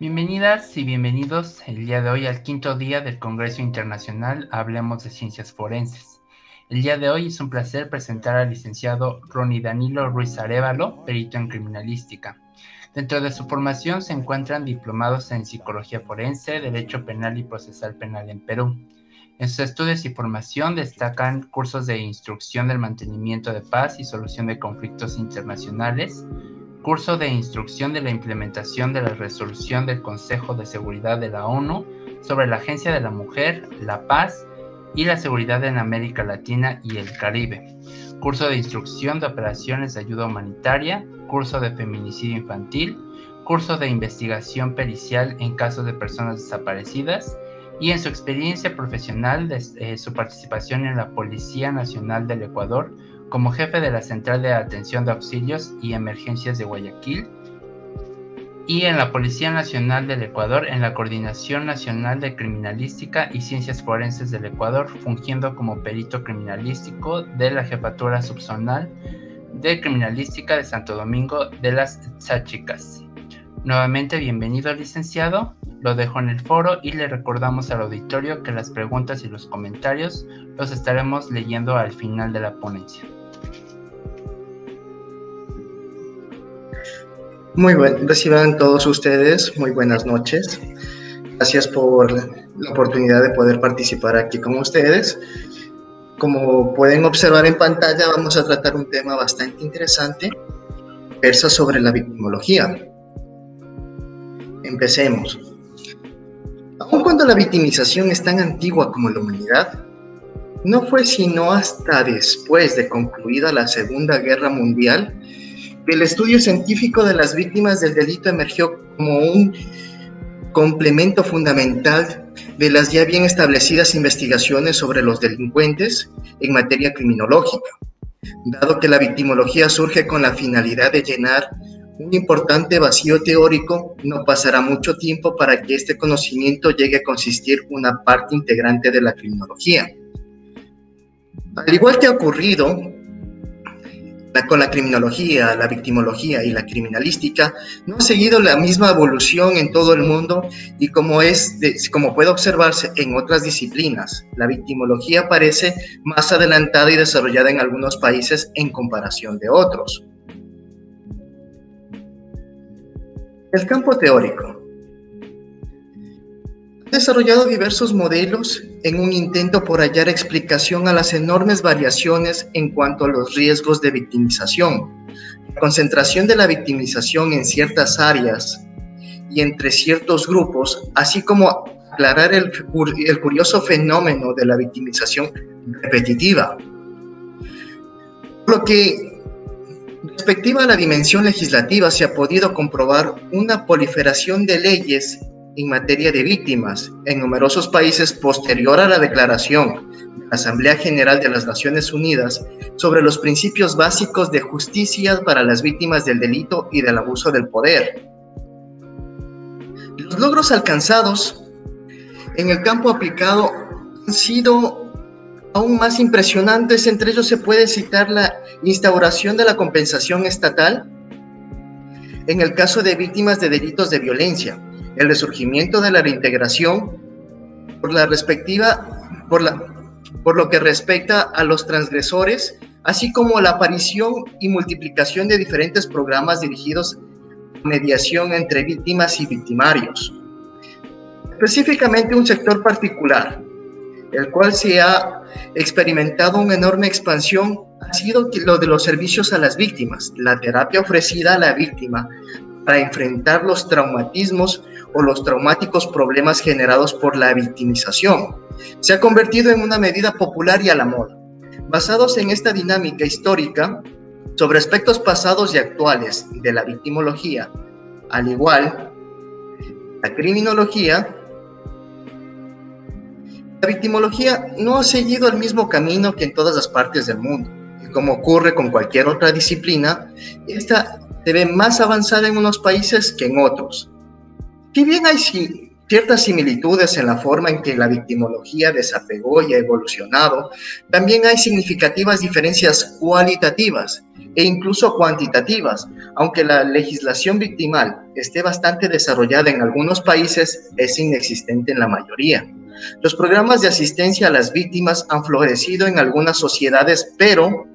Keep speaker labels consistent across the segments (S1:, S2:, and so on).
S1: Bienvenidas y bienvenidos el día de hoy al quinto día del Congreso Internacional Hablemos de Ciencias Forenses. El día de hoy es un placer presentar al licenciado Ronnie Danilo Ruiz Arevalo, perito en criminalística. Dentro de su formación se encuentran diplomados en Psicología Forense, Derecho Penal y Procesal Penal en Perú. En sus estudios y formación destacan cursos de instrucción del mantenimiento de paz y solución de conflictos internacionales, curso de instrucción de la implementación de la resolución del Consejo de Seguridad de la ONU sobre la Agencia de la Mujer, la Paz y la Seguridad en América Latina y el Caribe, curso de instrucción de operaciones de ayuda humanitaria, curso de feminicidio infantil, curso de investigación pericial en casos de personas desaparecidas y en su experiencia profesional de, eh, su participación en la Policía Nacional del Ecuador como jefe de la Central de Atención de Auxilios y Emergencias de Guayaquil y en la Policía Nacional del Ecuador en la Coordinación Nacional de Criminalística y Ciencias Forenses del Ecuador, fungiendo como perito criminalístico de la Jefatura Subzonal de Criminalística de Santo Domingo de las Tzachicas. Nuevamente, bienvenido licenciado, lo dejo en el foro y le recordamos al auditorio que las preguntas y los comentarios los estaremos leyendo al final de la ponencia.
S2: Muy buen, reciban todos ustedes muy buenas noches. Gracias por la oportunidad de poder participar aquí con ustedes. Como pueden observar en pantalla, vamos a tratar un tema bastante interesante, versa sobre la victimología. Empecemos. Aun cuando la victimización es tan antigua como la humanidad, no fue sino hasta después de concluida la Segunda Guerra Mundial el estudio científico de las víctimas del delito emergió como un complemento fundamental de las ya bien establecidas investigaciones sobre los delincuentes en materia criminológica, dado que la victimología surge con la finalidad de llenar un importante vacío teórico, no pasará mucho tiempo para que este conocimiento llegue a consistir una parte integrante de la criminología. Al igual que ha ocurrido con la criminología, la victimología y la criminalística no ha seguido la misma evolución en todo el mundo y como, es como puede observarse en otras disciplinas, la victimología parece más adelantada y desarrollada en algunos países en comparación de otros. El campo teórico desarrollado diversos modelos en un intento por hallar explicación a las enormes variaciones en cuanto a los riesgos de victimización. La concentración de la victimización en ciertas áreas y entre ciertos grupos, así como aclarar el, curioso fenómeno de la victimización repetitiva. Lo que respectiva a la dimensión legislativa se ha podido comprobar una proliferación de leyes en materia de víctimas en numerosos países posterior a la declaración de la Asamblea General de las Naciones Unidas sobre los principios básicos de justicia para las víctimas del delito y del abuso del poder. Los logros alcanzados en el campo aplicado han sido aún más impresionantes, entre ellos se puede citar la instauración de la compensación estatal en el caso de víctimas de delitos de violencia, el resurgimiento de la reintegración por la respectiva, por, la, por lo que respecta a los transgresores, así como la aparición y multiplicación de diferentes programas dirigidos a mediación entre víctimas y victimarios. Específicamente un sector particular, el cual se ha experimentado una enorme expansión, ha sido lo de los servicios a las víctimas, la terapia ofrecida a la víctima para enfrentar los traumatismos o los traumáticos problemas generados por la victimización. Se ha convertido en una medida popular y a la moda. Basados en esta dinámica histórica sobre aspectos pasados y actuales de la victimología, al igual la criminología, la victimología no ha seguido el mismo camino que en todas las partes del mundo. Y como ocurre con cualquier otra disciplina, esta se ve más avanzada en unos países que en otros. Si bien hay ciertas similitudes en la forma en que la victimología desapegó y ha evolucionado, también hay significativas diferencias cualitativas e incluso cuantitativas. Aunque la legislación victimal esté bastante desarrollada en algunos países, es inexistente en la mayoría. Los programas de asistencia a las víctimas han florecido en algunas sociedades, pero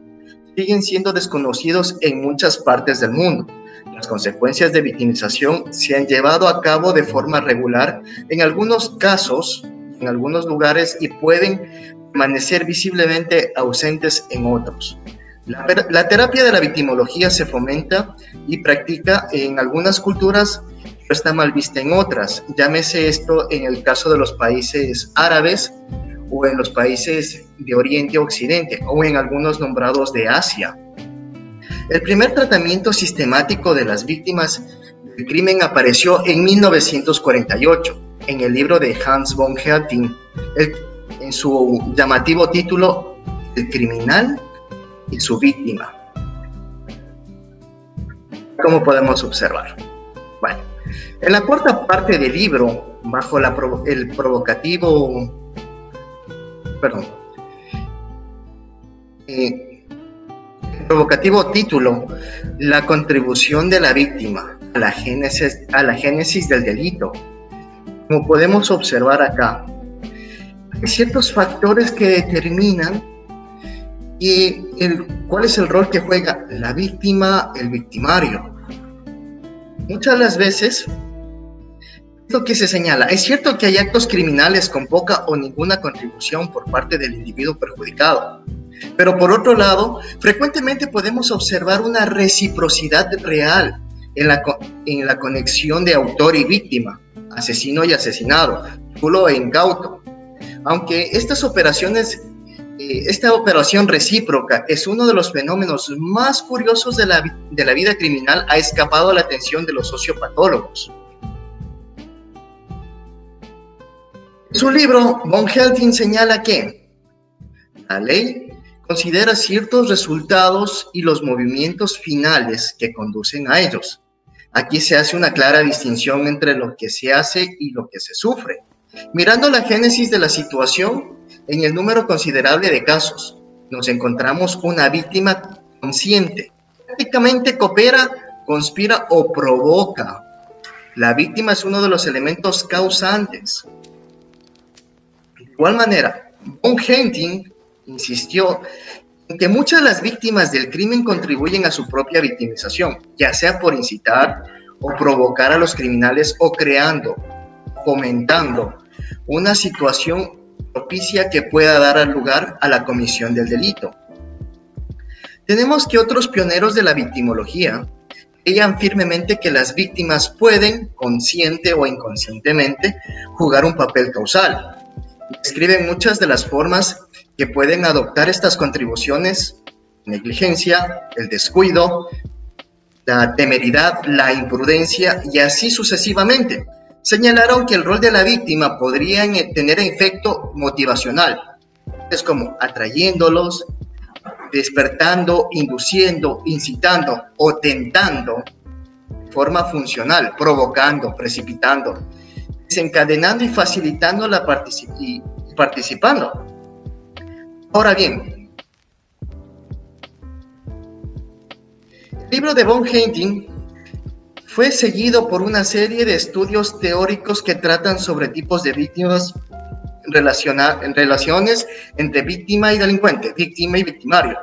S2: siguen siendo desconocidos en muchas partes del mundo. Las consecuencias de victimización se han llevado a cabo de forma regular en algunos casos, en algunos lugares y pueden permanecer visiblemente ausentes en otros. La, terapia de la victimología se fomenta y practica en algunas culturas, pero está mal vista en otras. Llámese esto en el caso de los países árabes o en los países de Oriente Occidente o en algunos nombrados de Asia. El primer tratamiento sistemático de las víctimas del crimen apareció en 1948 en el libro de Hans von Herting, en su llamativo título El criminal y su víctima. Como podemos observar. Bueno, en la cuarta parte del libro, bajo el provocativo, perdón, eh, provocativo título, La contribución de la víctima a la génesis, a la génesis del delito. Como podemos observar acá, hay ciertos factores que determinan y el, cuál es el rol que juega la víctima, el victimario. Muchas de las veces, lo que se señala, es cierto que hay actos criminales con poca o ninguna contribución por parte del individuo perjudicado, pero por otro lado, frecuentemente podemos observar una reciprocidad real en la, en la conexión de autor y víctima, asesino y asesinado, culo e incauto. Aunque estas operaciones, eh, esta operación recíproca es uno de los fenómenos más curiosos de la, de la vida criminal, ha escapado a la atención de los sociopatólogos. En su libro, Von Helting señala que la ley considera ciertos resultados y los movimientos finales que conducen a ellos. Aquí se hace una clara distinción entre lo que se hace y lo que se sufre. Mirando la génesis de la situación, en el número considerable de casos, nos encontramos una víctima consciente. Prácticamente coopera, conspira o provoca. La víctima es uno de los elementos causantes. De igual manera, Von Henting insistió en que muchas de las víctimas del crimen contribuyen a su propia victimización, ya sea por incitar o provocar a los criminales o creando, fomentando una situación propicia que pueda dar lugar a la comisión del delito. Tenemos que otros pioneros de la victimología creían firmemente que las víctimas pueden, consciente o inconscientemente, jugar un papel causal. Describen muchas de las formas que pueden adoptar estas contribuciones, negligencia, el descuido, la temeridad, la imprudencia y así sucesivamente. Señalaron que el rol de la víctima podría tener efecto motivacional, es como atrayéndolos, despertando, induciendo, incitando o tentando de forma funcional, provocando, precipitando, desencadenando y facilitando la participación participando. Ahora bien, el libro de Von Henting fue seguido por una serie de estudios teóricos que tratan sobre tipos de víctimas en relaciones entre víctima y delincuente, víctima y victimario.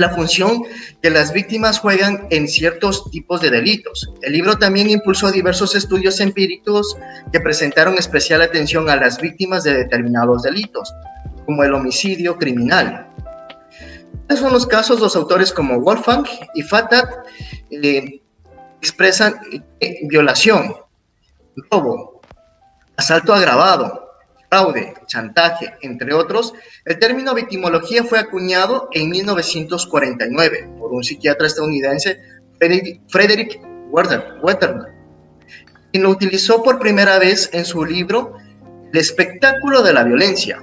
S2: La función que las víctimas juegan en ciertos tipos de delitos. El libro también impulsó diversos estudios empíricos que presentaron especial atención a las víctimas de determinados delitos, como el homicidio criminal. En son los casos, los autores como Wolfgang y Fatat eh, expresan eh, violación, robo, asalto agravado, fraude, chantaje, entre otros. El término victimología fue acuñado en 1949 por un psiquiatra estadounidense, Frederick Wetterman, quien lo utilizó por primera vez en su libro El espectáculo de la violencia,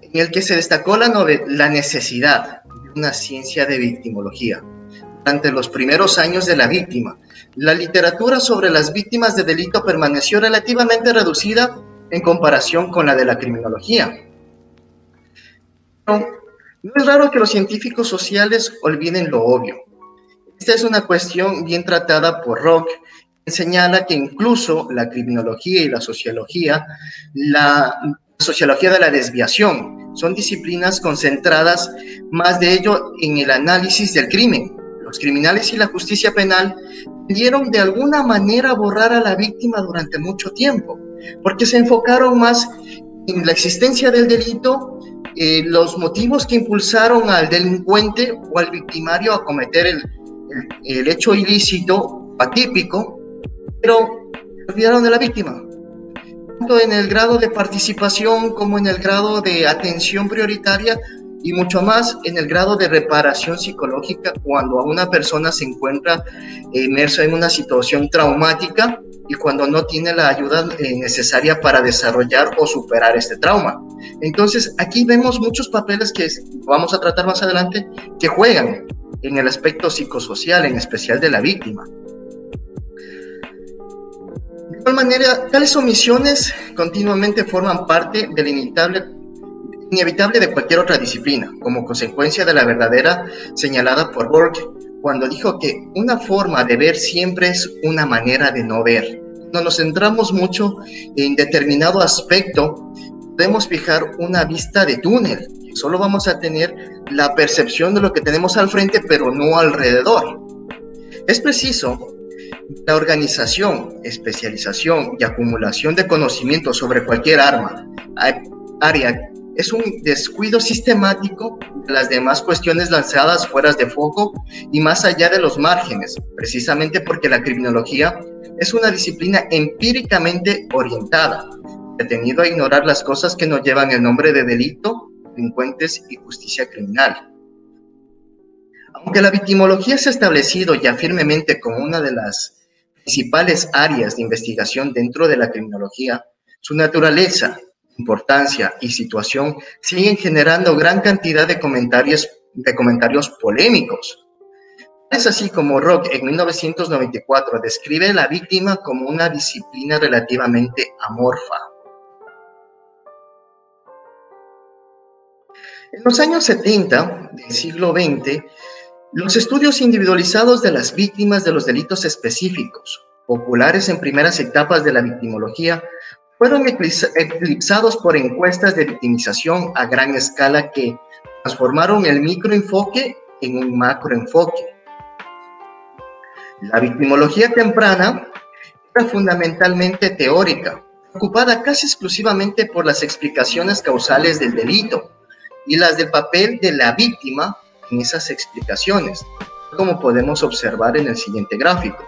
S2: en el que se destacó la, la necesidad de una ciencia de victimología, durante los primeros años de la víctima. La literatura sobre las víctimas de delito permaneció relativamente reducida en comparación con la de la criminología. no es raro que los científicos sociales olviden lo obvio. Esta es una cuestión bien tratada por Rock, que señala que incluso la criminología y la sociología, la sociología de la desviación, son disciplinas concentradas más de ello en el análisis del crimen. Los criminales y la justicia penal de alguna manera borrar a la víctima durante mucho tiempo, porque se enfocaron más en la existencia del delito, eh, los motivos que impulsaron al delincuente o al victimario a cometer el, el, hecho ilícito, atípico, pero olvidaron de la víctima. Tanto en el grado de participación como en el grado de atención prioritaria y mucho más en el grado de reparación psicológica cuando una persona se encuentra inmersa en una situación traumática y cuando no tiene la ayuda eh, necesaria para desarrollar o superar este trauma. Entonces, aquí vemos muchos papeles que vamos a tratar más adelante que juegan en el aspecto psicosocial, en especial de la víctima. De igual manera, tales omisiones continuamente forman parte del inevitable, inevitable de cualquier otra disciplina, como consecuencia de la verdadera señalada por Borg cuando dijo que una forma de ver siempre es una manera de no ver. Cuando nos centramos mucho en determinado aspecto, podemos fijar una vista de túnel. Solo vamos a tener la percepción de lo que tenemos al frente, pero no alrededor. Es preciso la organización, especialización y acumulación de conocimiento sobre cualquier arma, área es un descuido sistemático de las demás cuestiones lanzadas fuera de foco y más allá de los márgenes, precisamente porque la criminología es una disciplina empíricamente orientada, detenido a ignorar las cosas que nos llevan el nombre de delito, delincuentes y justicia criminal. Aunque la victimología se ha establecido ya firmemente como una de las principales áreas de investigación dentro de la criminología, su naturaleza, importancia y situación siguen generando gran cantidad de comentarios, de comentarios polémicos. Es así como Rock en 1994 describe a la víctima como una disciplina relativamente amorfa. En los años 70 del siglo XX, los estudios individualizados de las víctimas de los delitos específicos, populares en primeras etapas de la victimología, fueron eclipsados por encuestas de victimización a gran escala que transformaron el microenfoque en un macroenfoque. La victimología temprana era fundamentalmente teórica, ocupada casi exclusivamente por las explicaciones causales del delito y las del papel de la víctima en esas explicaciones, como podemos observar en el siguiente gráfico.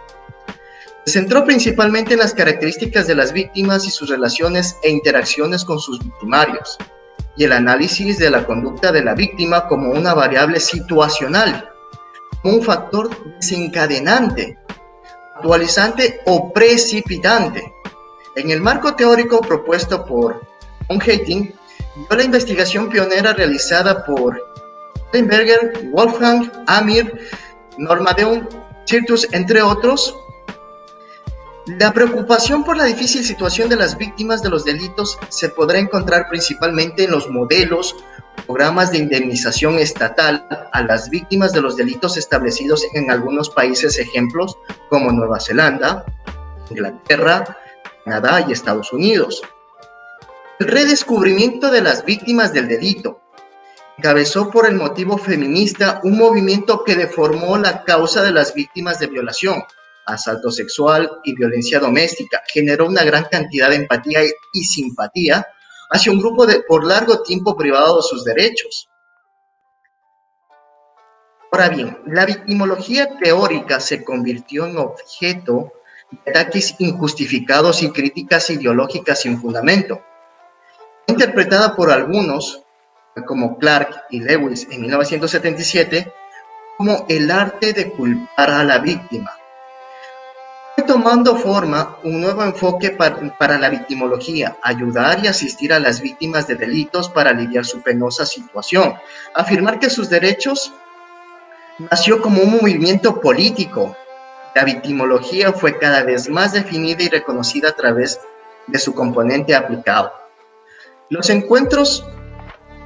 S2: Se centró principalmente en las características de las víctimas y sus relaciones e interacciones con sus victimarios, y el análisis de la conducta de la víctima como una variable situacional, como un factor desencadenante, actualizante o precipitante. En el marco teórico propuesto por von Hating, la investigación pionera realizada por Steinberger, Wolfgang, Amir, Normadeum, Cirtus, entre otros, la preocupación por la difícil situación de las víctimas de los delitos se podrá encontrar principalmente en los modelos, programas de indemnización estatal a las víctimas de los delitos establecidos en algunos países ejemplos como Nueva Zelanda, Inglaterra, Canadá y Estados Unidos. El redescubrimiento de las víctimas del delito encabezó por el motivo feminista un movimiento que deformó la causa de las víctimas de violación asalto sexual y violencia doméstica. Generó una gran cantidad de empatía y simpatía hacia un grupo de, por largo tiempo privado de sus derechos. Ahora bien, la victimología teórica se convirtió en objeto de ataques injustificados y críticas ideológicas sin fundamento. Interpretada por algunos, como Clark y Lewis en 1977, como el arte de culpar a la víctima, tomando forma un nuevo enfoque para, la victimología, ayudar y asistir a las víctimas de delitos para aliviar su penosa situación, afirmar que sus derechos nació como un movimiento político. La victimología fue cada vez más definida y reconocida a través de su componente aplicado. Los encuentros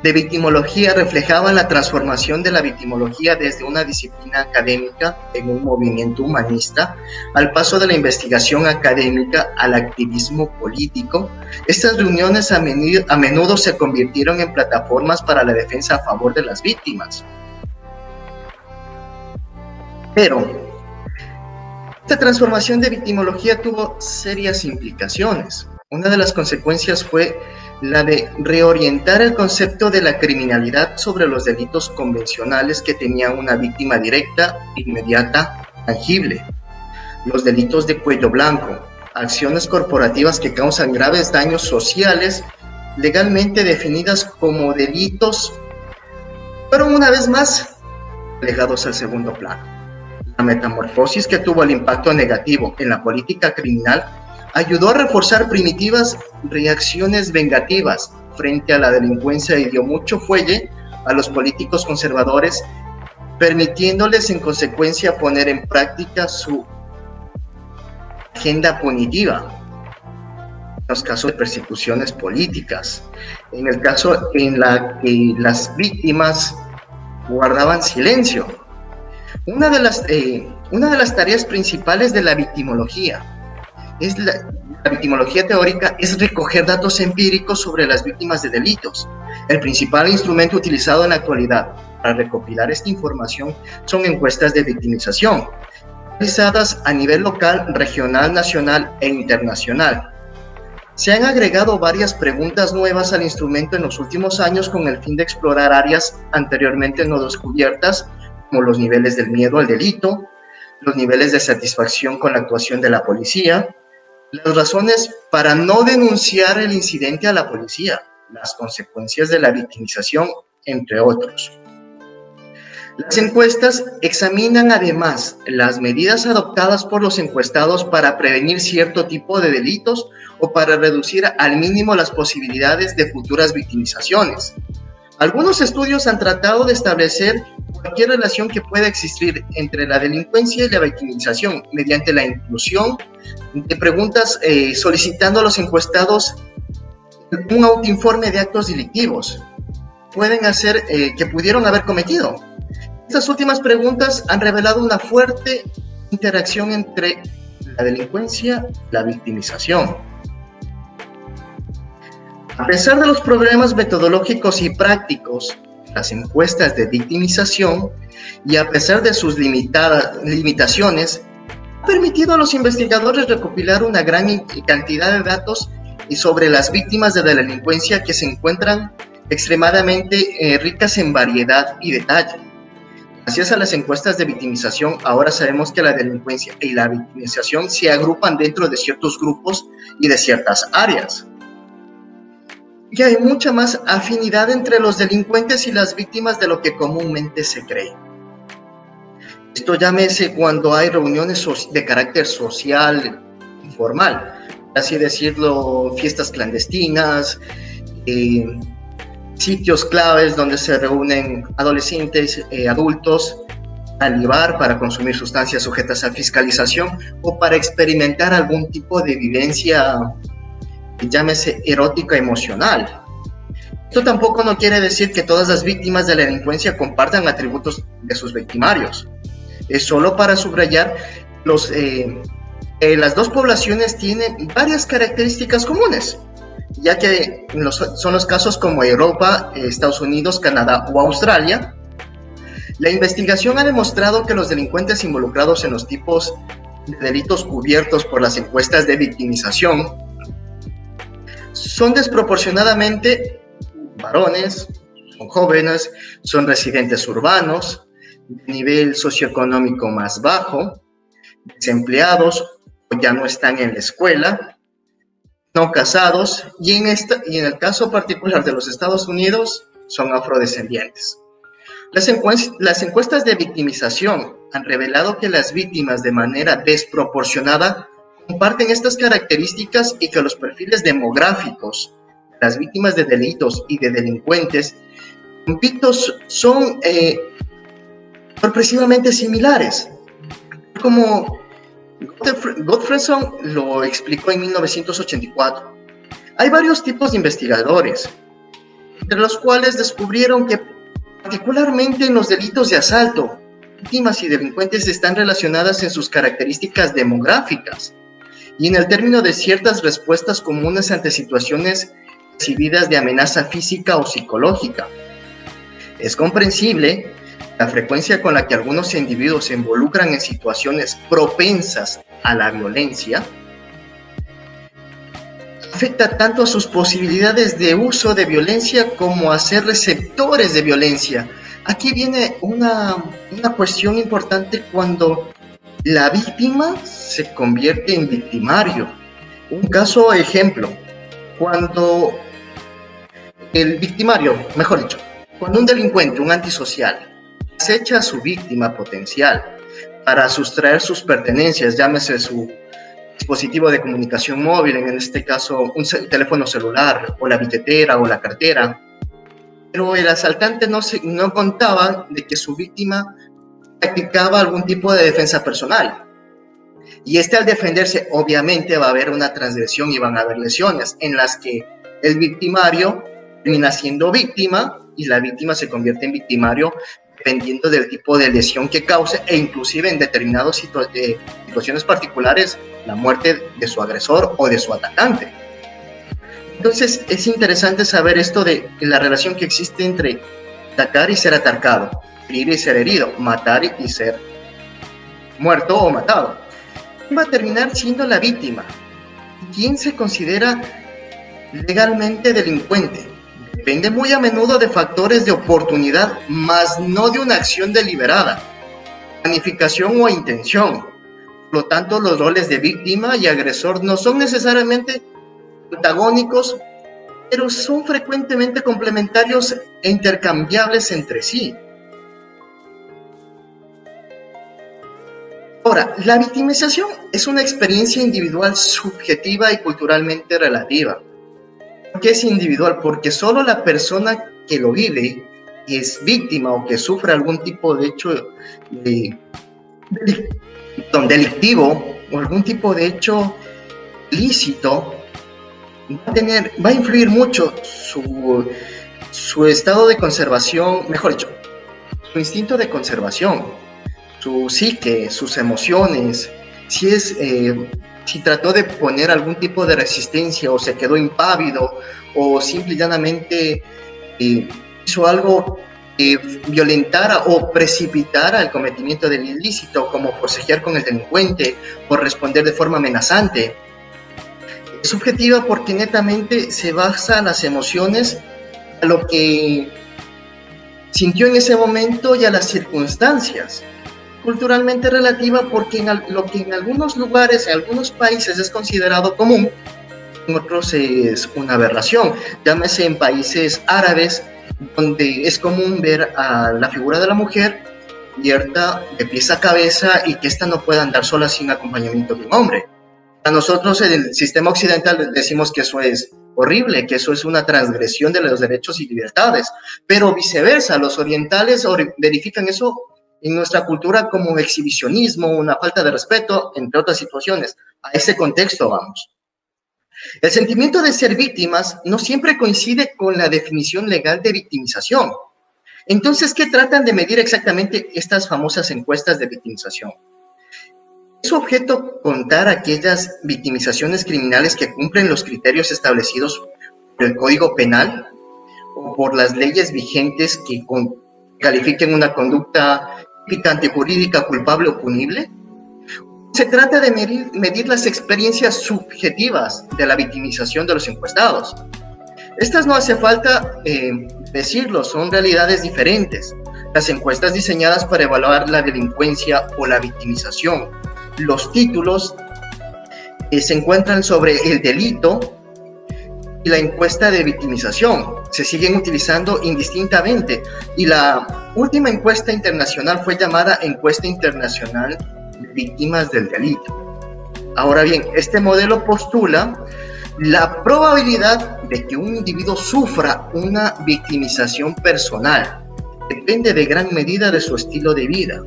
S2: de victimología reflejaban la transformación de la victimología desde una disciplina académica en un movimiento humanista al paso de la investigación académica al activismo político. Estas reuniones a menudo, a menudo se convirtieron en plataformas para la defensa a favor de las víctimas. Pero esta transformación de victimología tuvo serias implicaciones. Una de las consecuencias fue la de reorientar el concepto de la criminalidad sobre los delitos convencionales que tenían una víctima directa, inmediata, tangible. Los delitos de cuello blanco, acciones corporativas que causan graves daños sociales, legalmente definidas como delitos, fueron una vez más legados al segundo plano. La metamorfosis que tuvo el impacto negativo en la política criminal ayudó a reforzar primitivas reacciones vengativas frente a la delincuencia y dio mucho fuelle a los políticos conservadores, permitiéndoles en consecuencia poner en práctica su agenda punitiva en los casos de persecuciones políticas, en el caso en la que las víctimas guardaban silencio. Una de las, eh, una de las tareas principales de la victimología es la, victimología teórica es recoger datos empíricos sobre las víctimas de delitos. El principal instrumento utilizado en la actualidad para recopilar esta información son encuestas de victimización, realizadas a nivel local, regional, nacional e internacional. Se han agregado varias preguntas nuevas al instrumento en los últimos años con el fin de explorar áreas anteriormente no descubiertas, como los niveles del miedo al delito, los niveles de satisfacción con la actuación de la policía, las razones para no denunciar el incidente a la policía, las consecuencias de la victimización, entre otros. Las encuestas examinan además las medidas adoptadas por los encuestados para prevenir cierto tipo de delitos o para reducir al mínimo las posibilidades de futuras victimizaciones. Algunos estudios han tratado de establecer cualquier relación que pueda existir entre la delincuencia y la victimización mediante la inclusión de preguntas eh, solicitando a los encuestados un autoinforme de actos delictivos pueden hacer eh, que pudieron haber cometido. Estas últimas preguntas han revelado una fuerte interacción entre la delincuencia y la victimización. A pesar de los problemas metodológicos y prácticos, las encuestas de victimización, y a pesar de sus limitadas, limitaciones, ha permitido a los investigadores recopilar una gran cantidad de datos sobre las víctimas de delincuencia que se encuentran extremadamente eh, ricas en variedad y detalle. Gracias a las encuestas de victimización, ahora sabemos que la delincuencia y la victimización se agrupan dentro de ciertos grupos y de ciertas áreas que hay mucha más afinidad entre los delincuentes y las víctimas de lo que comúnmente se cree. Esto llámese cuando hay reuniones de carácter social informal, así decirlo, fiestas clandestinas, eh, sitios claves donde se reúnen adolescentes, eh, adultos, al libar para consumir sustancias sujetas a fiscalización o para experimentar algún tipo de vivencia llámese erótica emocional. Esto tampoco no quiere decir que todas las víctimas de la delincuencia compartan atributos de sus victimarios. Es solo para subrayar los, eh, las dos poblaciones tienen varias características comunes, ya que son los casos como Europa, Estados Unidos, Canadá o Australia. La investigación ha demostrado que los delincuentes involucrados en los tipos de delitos cubiertos por las encuestas de victimización son desproporcionadamente varones, jóvenes, son residentes urbanos, de nivel socioeconómico más bajo, desempleados ya no están en la escuela, no casados y en, esta, y en el caso particular de los Estados Unidos son afrodescendientes. Las encuestas de victimización han revelado que las víctimas de manera desproporcionada comparten estas características y que los perfiles demográficos de las víctimas de delitos y de delincuentes son eh, sorpresivamente similares. Como Godfredson lo explicó en 1984. Hay varios tipos de investigadores, entre los cuales descubrieron que particularmente en los delitos de asalto, víctimas y delincuentes están relacionadas en sus características demográficas y en el término de ciertas respuestas comunes ante situaciones recibidas de amenaza física o psicológica. Es comprensible la frecuencia con la que algunos individuos se involucran en situaciones propensas a la violencia afecta tanto a sus posibilidades de uso de violencia como a ser receptores de violencia. Aquí viene una, una cuestión importante cuando la víctima se convierte en victimario. Un caso ejemplo, cuando el victimario, mejor dicho, cuando un delincuente, un antisocial, acecha a su víctima potencial para sustraer sus pertenencias, llámese su dispositivo de comunicación móvil, en este caso un teléfono celular o la billetera o la cartera, pero el asaltante no, se, no contaba de que su víctima practicaba algún tipo de defensa personal. Y este al defenderse, obviamente va a haber una transgresión y van a haber lesiones en las que el victimario termina siendo víctima y la víctima se convierte en victimario dependiendo del tipo de lesión que cause e inclusive en determinadas eh, situaciones particulares la muerte de su agresor o de su atacante. Entonces es interesante saber esto de la relación que existe entre atacar y ser atacado, herir y ser herido, matar y ser muerto o matado. ¿Quién va a terminar siendo la víctima? ¿Quién se considera legalmente delincuente? depende muy a menudo de factores de oportunidad, más no de una acción deliberada, planificación o intención. Por lo tanto, los roles de víctima y agresor no son necesariamente antagónicos, pero son frecuentemente complementarios e intercambiables entre sí. Ahora, la victimización es una experiencia individual subjetiva y culturalmente relativa qué es individual? Porque solo la persona que lo vive y es víctima o que sufre algún tipo de hecho de, delictivo o algún tipo de hecho ilícito va a tener, va a influir mucho su, su estado de conservación, mejor dicho, su instinto de conservación, su psique, sus emociones, si es eh, si trató de poner algún tipo de resistencia o se quedó impávido o simple y llanamente eh, hizo algo que violentara o precipitara el cometimiento del ilícito, como forcejear con el delincuente o responder de forma amenazante. Es subjetiva porque netamente se basa en las emociones, a lo que sintió en ese momento y a las circunstancias culturalmente relativa porque en lo que en algunos lugares, en algunos países es considerado común, en otros es una aberración. Llámese en países árabes, donde es común ver a la figura de la mujer abierta de pies a cabeza y que ésta no pueda andar sola sin acompañamiento de un hombre. A nosotros en el sistema occidental decimos que eso es horrible, que eso es una transgresión de los derechos y libertades, pero viceversa, los orientales verifican eso en nuestra cultura como exhibicionismo, una falta de respeto, entre otras situaciones. A ese contexto vamos. El sentimiento de ser víctimas no siempre coincide con la definición legal de victimización. Entonces, ¿qué tratan de medir exactamente estas famosas encuestas de victimización? ¿Es objeto contar aquellas victimizaciones criminales que cumplen los criterios establecidos por el Código Penal o por las leyes vigentes que califiquen una conducta picante jurídica culpable o punible? Se trata de medir, las experiencias subjetivas de la victimización de los encuestados. Estas no hace falta eh, decirlo, son realidades diferentes. Las encuestas diseñadas para evaluar la delincuencia o la victimización. Los títulos eh, se encuentran sobre el delito y la encuesta de victimización. Se siguen utilizando indistintamente y la última encuesta internacional fue llamada Encuesta Internacional de Víctimas del Delito. Ahora bien, este modelo postula la probabilidad de que un individuo sufra una victimización personal depende de gran medida de su estilo de vida.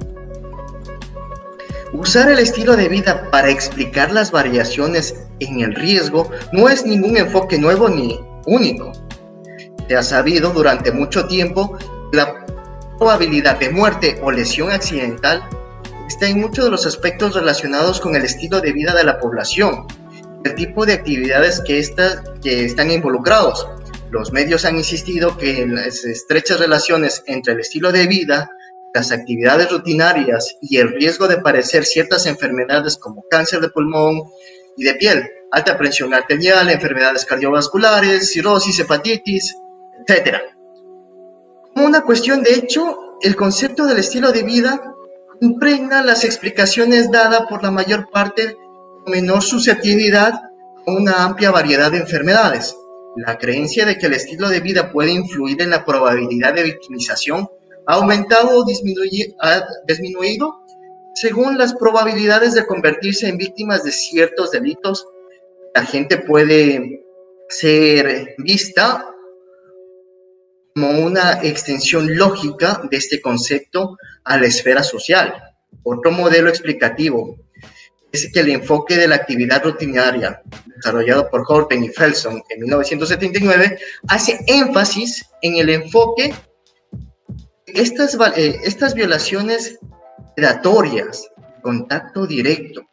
S2: Usar el estilo de vida para explicar las variaciones en el riesgo no es ningún enfoque nuevo ni único. Se ha sabido durante mucho tiempo que la probabilidad de muerte o lesión accidental está en muchos de los aspectos relacionados con el estilo de vida de la población, el tipo de actividades que, que están involucrados. Los medios han insistido que las estrechas relaciones entre el estilo de vida, las actividades rutinarias y el riesgo de padecer ciertas enfermedades como cáncer de pulmón y de piel, alta presión arterial, enfermedades cardiovasculares, cirrosis, hepatitis, etc. Como una cuestión de hecho, el concepto del estilo de vida impregna las explicaciones dadas por la mayor parte con menor susceptibilidad a una amplia variedad de enfermedades. La creencia de que el estilo de vida puede influir en la probabilidad de victimización ha aumentado o disminuido según las probabilidades de convertirse en víctimas de ciertos delitos. La gente puede ser vista como una extensión lógica de este concepto a la esfera social. Otro modelo explicativo es que el enfoque de la actividad rutinaria, desarrollado por Horton y Felson en 1979, hace énfasis en el enfoque de estas, eh, estas violaciones predatorias, contacto directo,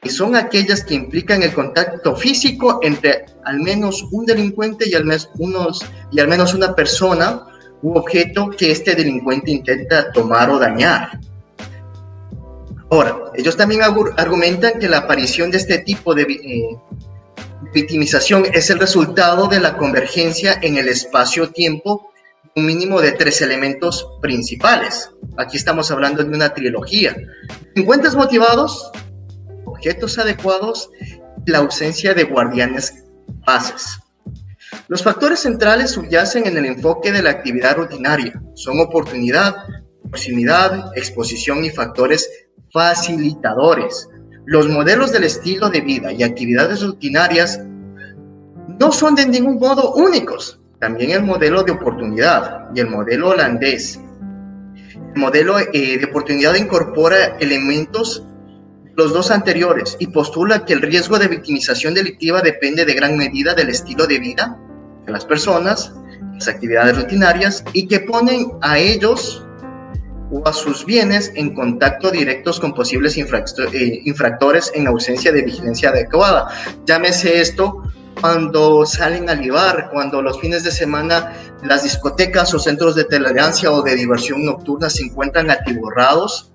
S2: que son aquellas que implican el contacto físico entre al menos un delincuente y al menos, unos, y al menos una persona u objeto que este delincuente intenta tomar o dañar. Ahora, ellos también argumentan que la aparición de este tipo de eh, victimización es el resultado de la convergencia en el espacio-tiempo un mínimo de tres elementos principales. Aquí estamos hablando de una trilogía. Delincuentes motivados, objetos adecuados la ausencia de guardianes bases. Los factores centrales subyacen en el enfoque de la actividad rutinaria. Son oportunidad, proximidad, exposición y factores facilitadores. Los modelos del estilo de vida y actividades rutinarias no son de ningún modo únicos. También el modelo de oportunidad y el modelo holandés. El modelo eh, de oportunidad incorpora elementos los dos anteriores y postula que el riesgo de victimización delictiva depende de gran medida del estilo de vida de las personas, las actividades rutinarias y que ponen a ellos o a sus bienes en contacto directos con posibles eh, infractores en ausencia de vigilancia adecuada. Llámese esto cuando salen a libar, cuando los fines de semana las discotecas o centros de tolerancia o de diversión nocturna se encuentran atiborrados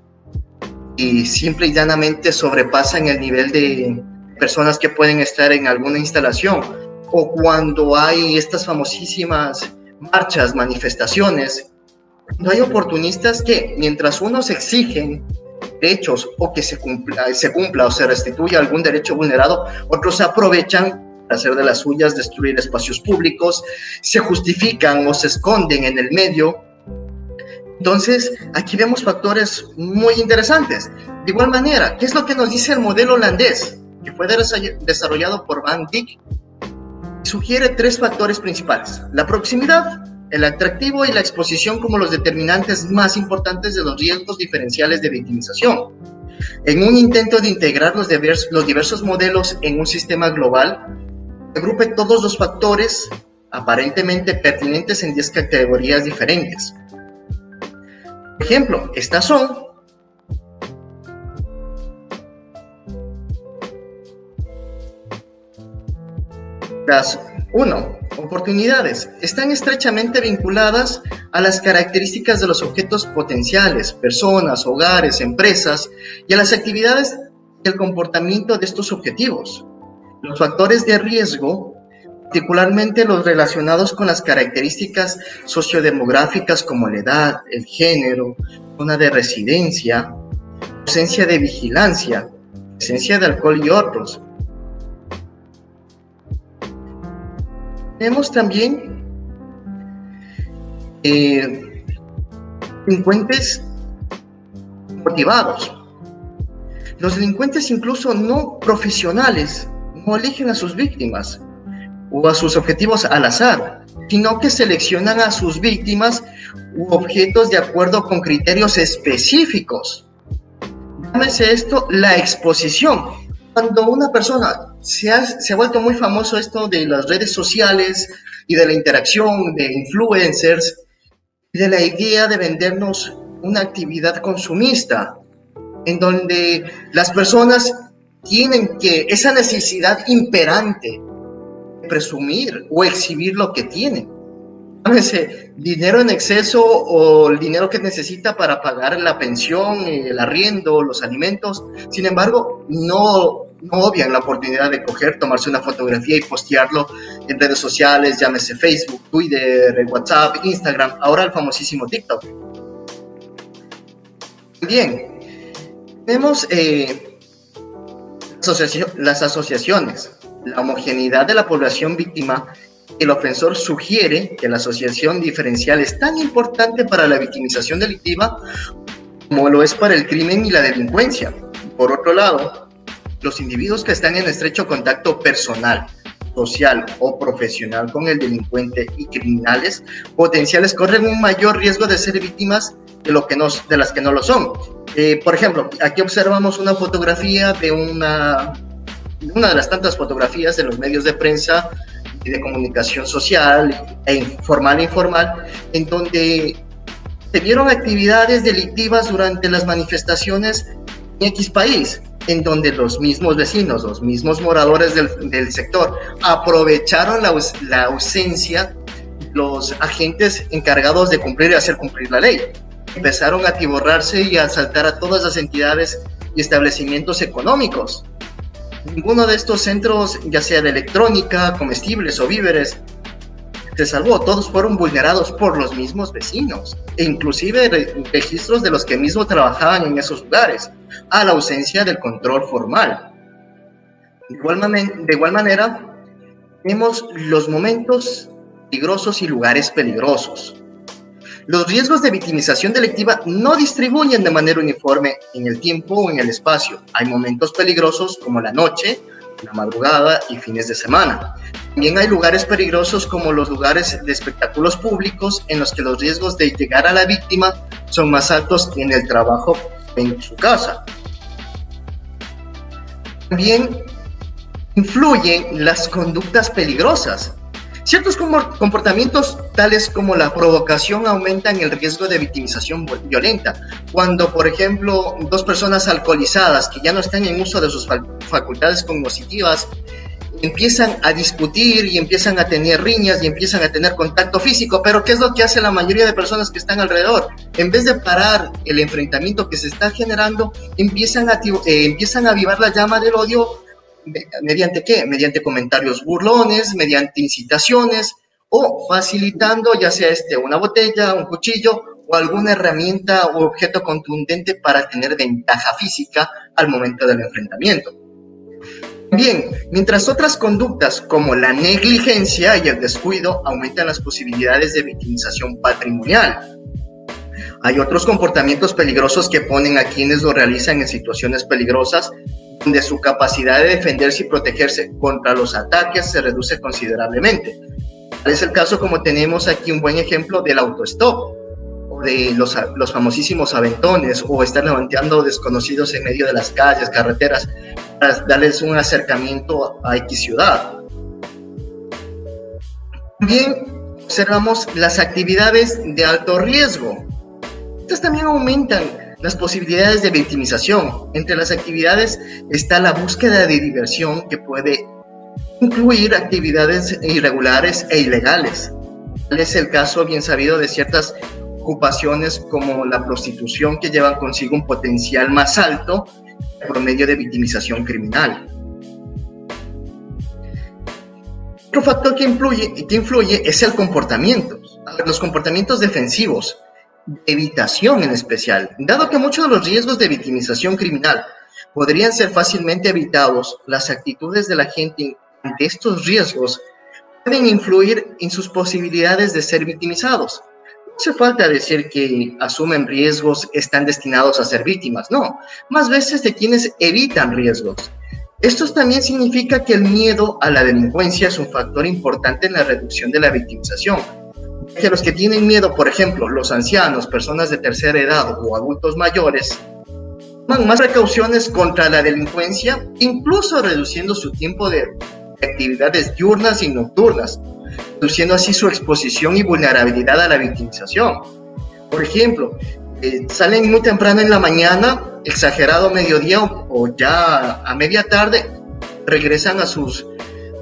S2: y simple y llanamente sobrepasan el nivel de personas que pueden estar en alguna instalación. O cuando hay estas famosísimas marchas, manifestaciones, no hay oportunistas que mientras unos exigen derechos o que se cumpla, se cumpla o se restituya algún derecho vulnerado, otros aprovechan hacer de las suyas, destruir espacios públicos, se justifican o se esconden en el medio entonces, aquí vemos factores muy interesantes. De igual manera, ¿qué es lo que nos dice el modelo holandés, que fue desarrollado por Van Dijk? Sugiere tres factores principales. La proximidad, el atractivo y la exposición como los determinantes más importantes de los riesgos diferenciales de victimización. En un intento de integrar los, los diversos modelos en un sistema global, agrupe todos los factores aparentemente pertinentes en 10 categorías diferentes ejemplo, estas son las 1. Oportunidades. Están estrechamente vinculadas a las características de los objetos potenciales, personas, hogares, empresas y a las actividades y el comportamiento de estos objetivos. Los factores de riesgo particularmente los relacionados con las características sociodemográficas como la edad, el género, zona de residencia, ausencia de vigilancia, presencia de alcohol y otros. Tenemos también eh, delincuentes motivados. Los delincuentes incluso no profesionales no eligen a sus víctimas o a sus objetivos al azar. sino que seleccionan a sus víctimas u objetos de acuerdo con criterios específicos. Llámese esto la exposición. Cuando una persona se ha, se ha vuelto muy famoso esto de las redes sociales y de la interacción de influencers, de la idea de vendernos una actividad consumista, en donde las personas tienen que, esa necesidad imperante presumir o exhibir lo que tienen. Llámese dinero en exceso o el dinero que necesita para pagar la pensión, el arriendo, los alimentos. Sin embargo, no, no obvian la oportunidad de coger, tomarse una fotografía y postearlo en redes sociales, llámese Facebook, Twitter, WhatsApp, Instagram, ahora el famosísimo TikTok. Bien, tenemos eh, las asociaciones, la homogeneidad de la población víctima. El ofensor sugiere que la asociación diferencial es tan importante para la victimización delictiva como lo es para el crimen y la delincuencia. Por otro lado, los individuos que están en estrecho contacto personal, social o profesional con el delincuente y criminales potenciales corren un mayor riesgo de ser víctimas de, lo que nos, de las que no lo son. Eh, por ejemplo, aquí observamos una fotografía de una, una de las tantas fotografías de los medios de prensa y de comunicación social, e formal e informal, en donde se vieron actividades delictivas durante las manifestaciones en X país, en donde los mismos vecinos, los mismos moradores del, del sector aprovecharon la, la ausencia los agentes encargados de cumplir y hacer cumplir la ley empezaron a tiborrarse y a asaltar a todas las entidades y establecimientos económicos. Ninguno de estos centros, ya sea de electrónica, comestibles o víveres, se salvó. Todos fueron vulnerados por los mismos vecinos e inclusive registros de los que mismos trabajaban en esos lugares, a la ausencia del control formal. De igual, de igual manera, vemos los momentos peligrosos y lugares peligrosos. Los riesgos de victimización delictiva no distribuyen de manera uniforme en el tiempo o en el espacio. Hay momentos peligrosos como la noche, la madrugada y fines de semana. También hay lugares peligrosos como los lugares de espectáculos públicos en los que los riesgos de llegar a la víctima son más altos que en el trabajo en su casa. También influyen las conductas peligrosas. Ciertos comportamientos tales como la provocación aumentan el riesgo de victimización violenta. Cuando, por ejemplo, dos personas alcoholizadas que ya no están en uso de sus facultades cognitivas empiezan a discutir y empiezan a tener riñas y empiezan a tener contacto físico, pero ¿qué es lo que hace la mayoría de personas que están alrededor? En vez de parar el enfrentamiento que se está generando, empiezan a, eh, empiezan a avivar la llama del odio ¿Mediante qué? Mediante comentarios burlones, mediante incitaciones o facilitando ya sea este, una botella, un cuchillo o alguna herramienta o objeto contundente para tener ventaja física al momento del enfrentamiento. Bien, mientras otras conductas como la negligencia y el descuido aumentan las posibilidades de victimización patrimonial. Hay otros comportamientos peligrosos que ponen a quienes lo realizan en situaciones peligrosas donde su capacidad de defenderse y protegerse contra los ataques se reduce considerablemente. Es el caso como tenemos aquí un buen ejemplo del autostop, o de los, los famosísimos aventones, o estar levantando desconocidos en medio de las calles, carreteras, para darles un acercamiento a X ciudad. También observamos las actividades de alto riesgo. Estas también aumentan las posibilidades de victimización. Entre las actividades está la búsqueda de diversión que puede incluir actividades irregulares e ilegales. Es el caso bien sabido de ciertas ocupaciones como la prostitución que llevan consigo un potencial más alto por medio de victimización criminal. Otro factor que influye, que influye es el comportamiento. Los comportamientos defensivos evitación en especial, dado que muchos de los riesgos de victimización criminal podrían ser fácilmente evitados, las actitudes de la gente ante estos riesgos pueden influir en sus posibilidades de ser victimizados. No hace falta decir que asumen riesgos están destinados a ser víctimas, no, más veces de quienes evitan riesgos. Esto también significa que el miedo a la delincuencia es un factor importante en la reducción de la victimización. Que los que tienen miedo, por ejemplo, los ancianos, personas de tercera edad o adultos mayores, toman más precauciones contra la delincuencia, incluso reduciendo su tiempo de actividades diurnas y nocturnas, reduciendo así su exposición y vulnerabilidad a la victimización. Por ejemplo, eh, salen muy temprano en la mañana, exagerado mediodía o, ya a media tarde, regresan a sus,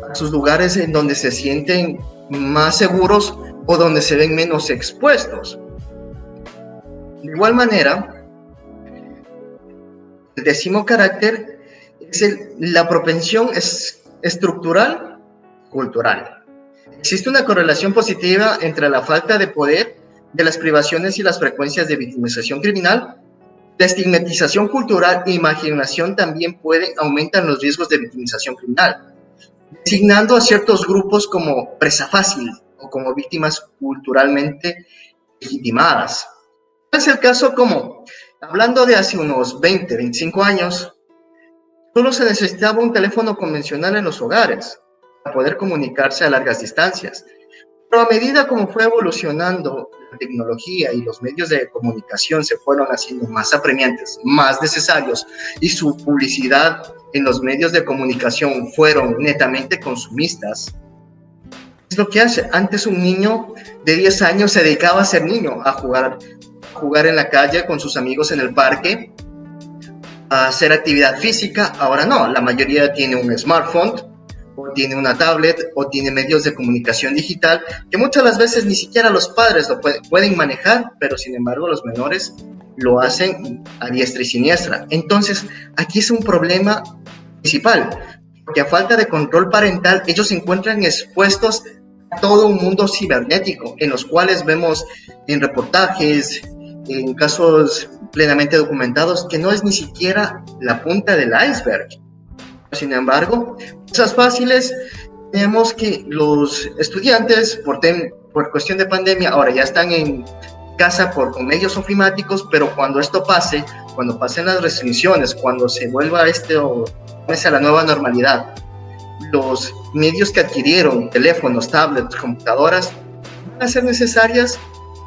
S2: a sus lugares en donde se sienten más seguros o donde se ven menos expuestos. De igual manera, el décimo carácter es la propensión es estructural cultural. Existe una correlación positiva entre la falta de poder de las privaciones y las frecuencias de victimización criminal, la estigmatización cultural e imaginación también pueden aumentar los riesgos de victimización criminal, designando a ciertos grupos como presa fácil o como víctimas culturalmente legitimadas. Es el caso como, hablando de hace unos 20, 25 años, solo se necesitaba un teléfono convencional en los hogares para poder comunicarse a largas distancias. Pero a medida como fue evolucionando la tecnología y los medios de comunicación se fueron haciendo más apremiantes, más necesarios y su publicidad en los medios de comunicación fueron netamente consumistas, es lo que hace. Antes un niño de 10 años se dedicaba a ser niño, a jugar, a jugar en la calle con sus amigos en el parque, a hacer actividad física. Ahora no, la mayoría tiene un smartphone o tiene una tablet o tiene medios de comunicación digital que muchas las veces ni siquiera los padres lo pueden manejar, pero sin embargo los menores lo hacen a diestra y siniestra. Entonces, aquí es un problema principal, porque a falta de control parental, ellos se encuentran expuestos todo un mundo cibernético, en los cuales vemos en reportajes, en casos plenamente documentados, que no es ni siquiera la punta del iceberg. Sin embargo, cosas fáciles, tenemos que los estudiantes, por, cuestión de pandemia, ahora ya están en casa por medios ofimáticos, pero cuando esto pase, cuando pasen las restricciones, cuando se vuelva este o a la nueva normalidad, los medios que adquirieron, teléfonos, tablets, computadoras, van a ser necesarias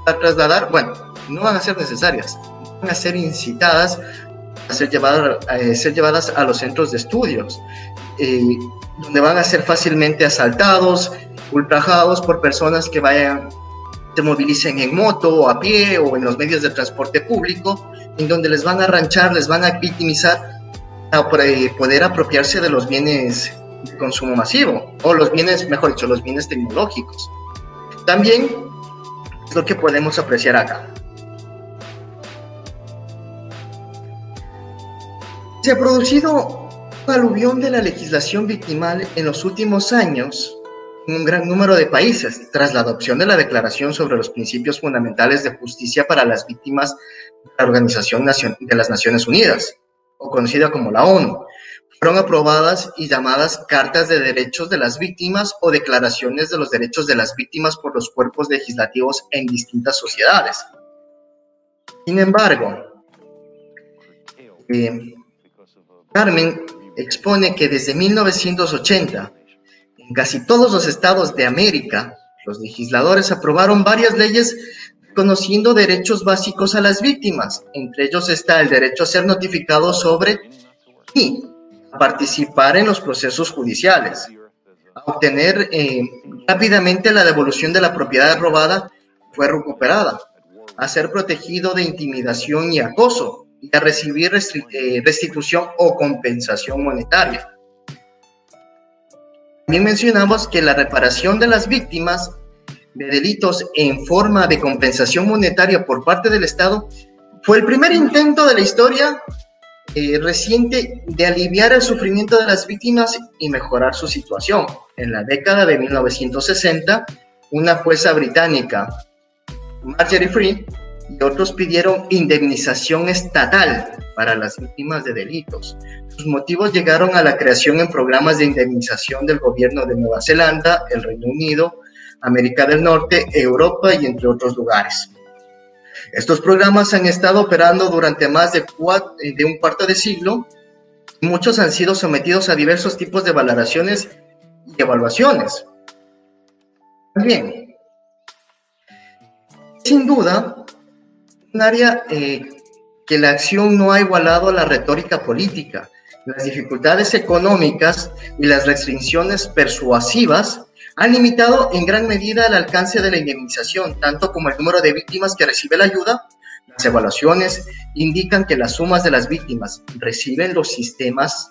S2: para trasladar, bueno, no van a ser necesarias, van a ser incitadas ser, llevadas, a ser llevadas a los centros de estudios, eh, donde van a ser fácilmente asaltados, ultrajados por personas que vayan, se movilicen en moto o a pie o en los medios de transporte público, en donde les van a ranchar, les van a victimizar para poder apropiarse de los bienes consumo masivo, o los bienes, mejor dicho, los bienes tecnológicos. También es lo que podemos apreciar acá. Se ha producido un aluvión de la legislación victimal en los últimos años en un gran número de países, tras la adopción de la Declaración sobre los Principios Fundamentales de Justicia para las Víctimas de la Organización de las Naciones Unidas, o conocida como la ONU. Fueron aprobadas y llamadas Cartas de Derechos de las Víctimas o Declaraciones de los Derechos de las Víctimas por los cuerpos legislativos en distintas sociedades. Sin embargo, eh, Carmen expone que desde 1980, en casi todos los estados de América, los legisladores aprobaron varias leyes conociendo derechos básicos a las víctimas. Entre ellos está el derecho a ser notificado sobre y participar en los procesos judiciales, obtener eh, rápidamente la devolución de la propiedad robada fue recuperada, a ser protegido de intimidación y acoso, y a recibir eh, restitución o compensación monetaria. También mencionamos que la reparación de las víctimas de delitos en forma de compensación monetaria por parte del Estado fue el primer intento de la historia eh, reciente de aliviar el sufrimiento de las víctimas y mejorar su situación. En la década de 1960, una jueza británica, Marjorie Free, y otros pidieron indemnización estatal para las víctimas de delitos. Sus motivos llegaron a la creación en programas de indemnización del gobierno de Nueva Zelanda, el Reino Unido, América del Norte, Europa y entre otros lugares. Estos programas han estado operando durante más de, de un cuarto de siglo Muchos han sido sometidos a diversos tipos de valoraciones y evaluaciones. Bien, sin duda, un área eh, que la acción no ha igualado la retórica política. Las dificultades económicas y las restricciones persuasivas han limitado en gran medida el alcance de la indemnización, tanto como el número de víctimas que recibe la ayuda. Las evaluaciones indican que las sumas de las víctimas reciben los sistemas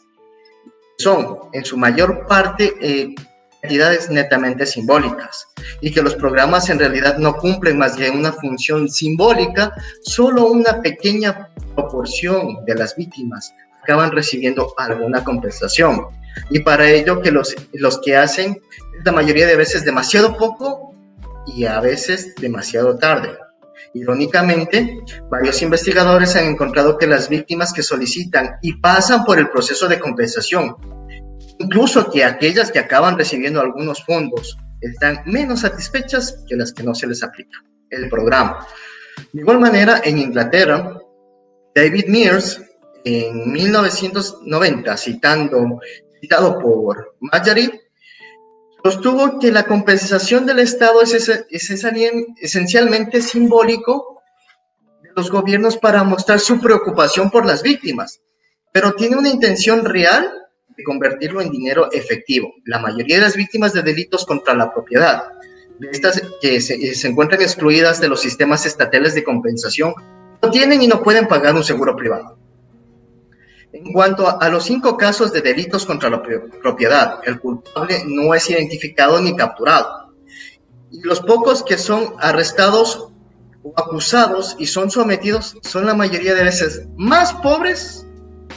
S2: son en su mayor parte eh, entidades netamente simbólicas y que los programas en realidad no cumplen más que una función simbólica, solo una pequeña proporción de las víctimas acaban recibiendo alguna compensación. Y para ello que los, los que hacen la mayoría de veces demasiado poco y a veces demasiado tarde. Irónicamente, varios investigadores han encontrado que las víctimas que solicitan y pasan por el proceso de compensación, incluso que aquellas que acaban recibiendo algunos fondos, están menos satisfechas que las que no se les aplica el programa. De igual manera, en Inglaterra, David Mears, en 1990, citando, citado por Marjorie, sostuvo que la compensación del Estado es, esencialmente simbólico de los gobiernos para mostrar su preocupación por las víctimas, pero tiene una intención real de convertirlo en dinero efectivo. La mayoría de las víctimas de delitos contra la propiedad, de estas que se, se encuentran excluidas de los sistemas estatales de compensación, no tienen y no pueden pagar un seguro privado. En cuanto a, los cinco casos de delitos contra la propiedad, el culpable no es identificado ni capturado. Y los pocos que son arrestados o acusados y son sometidos son la mayoría de veces más pobres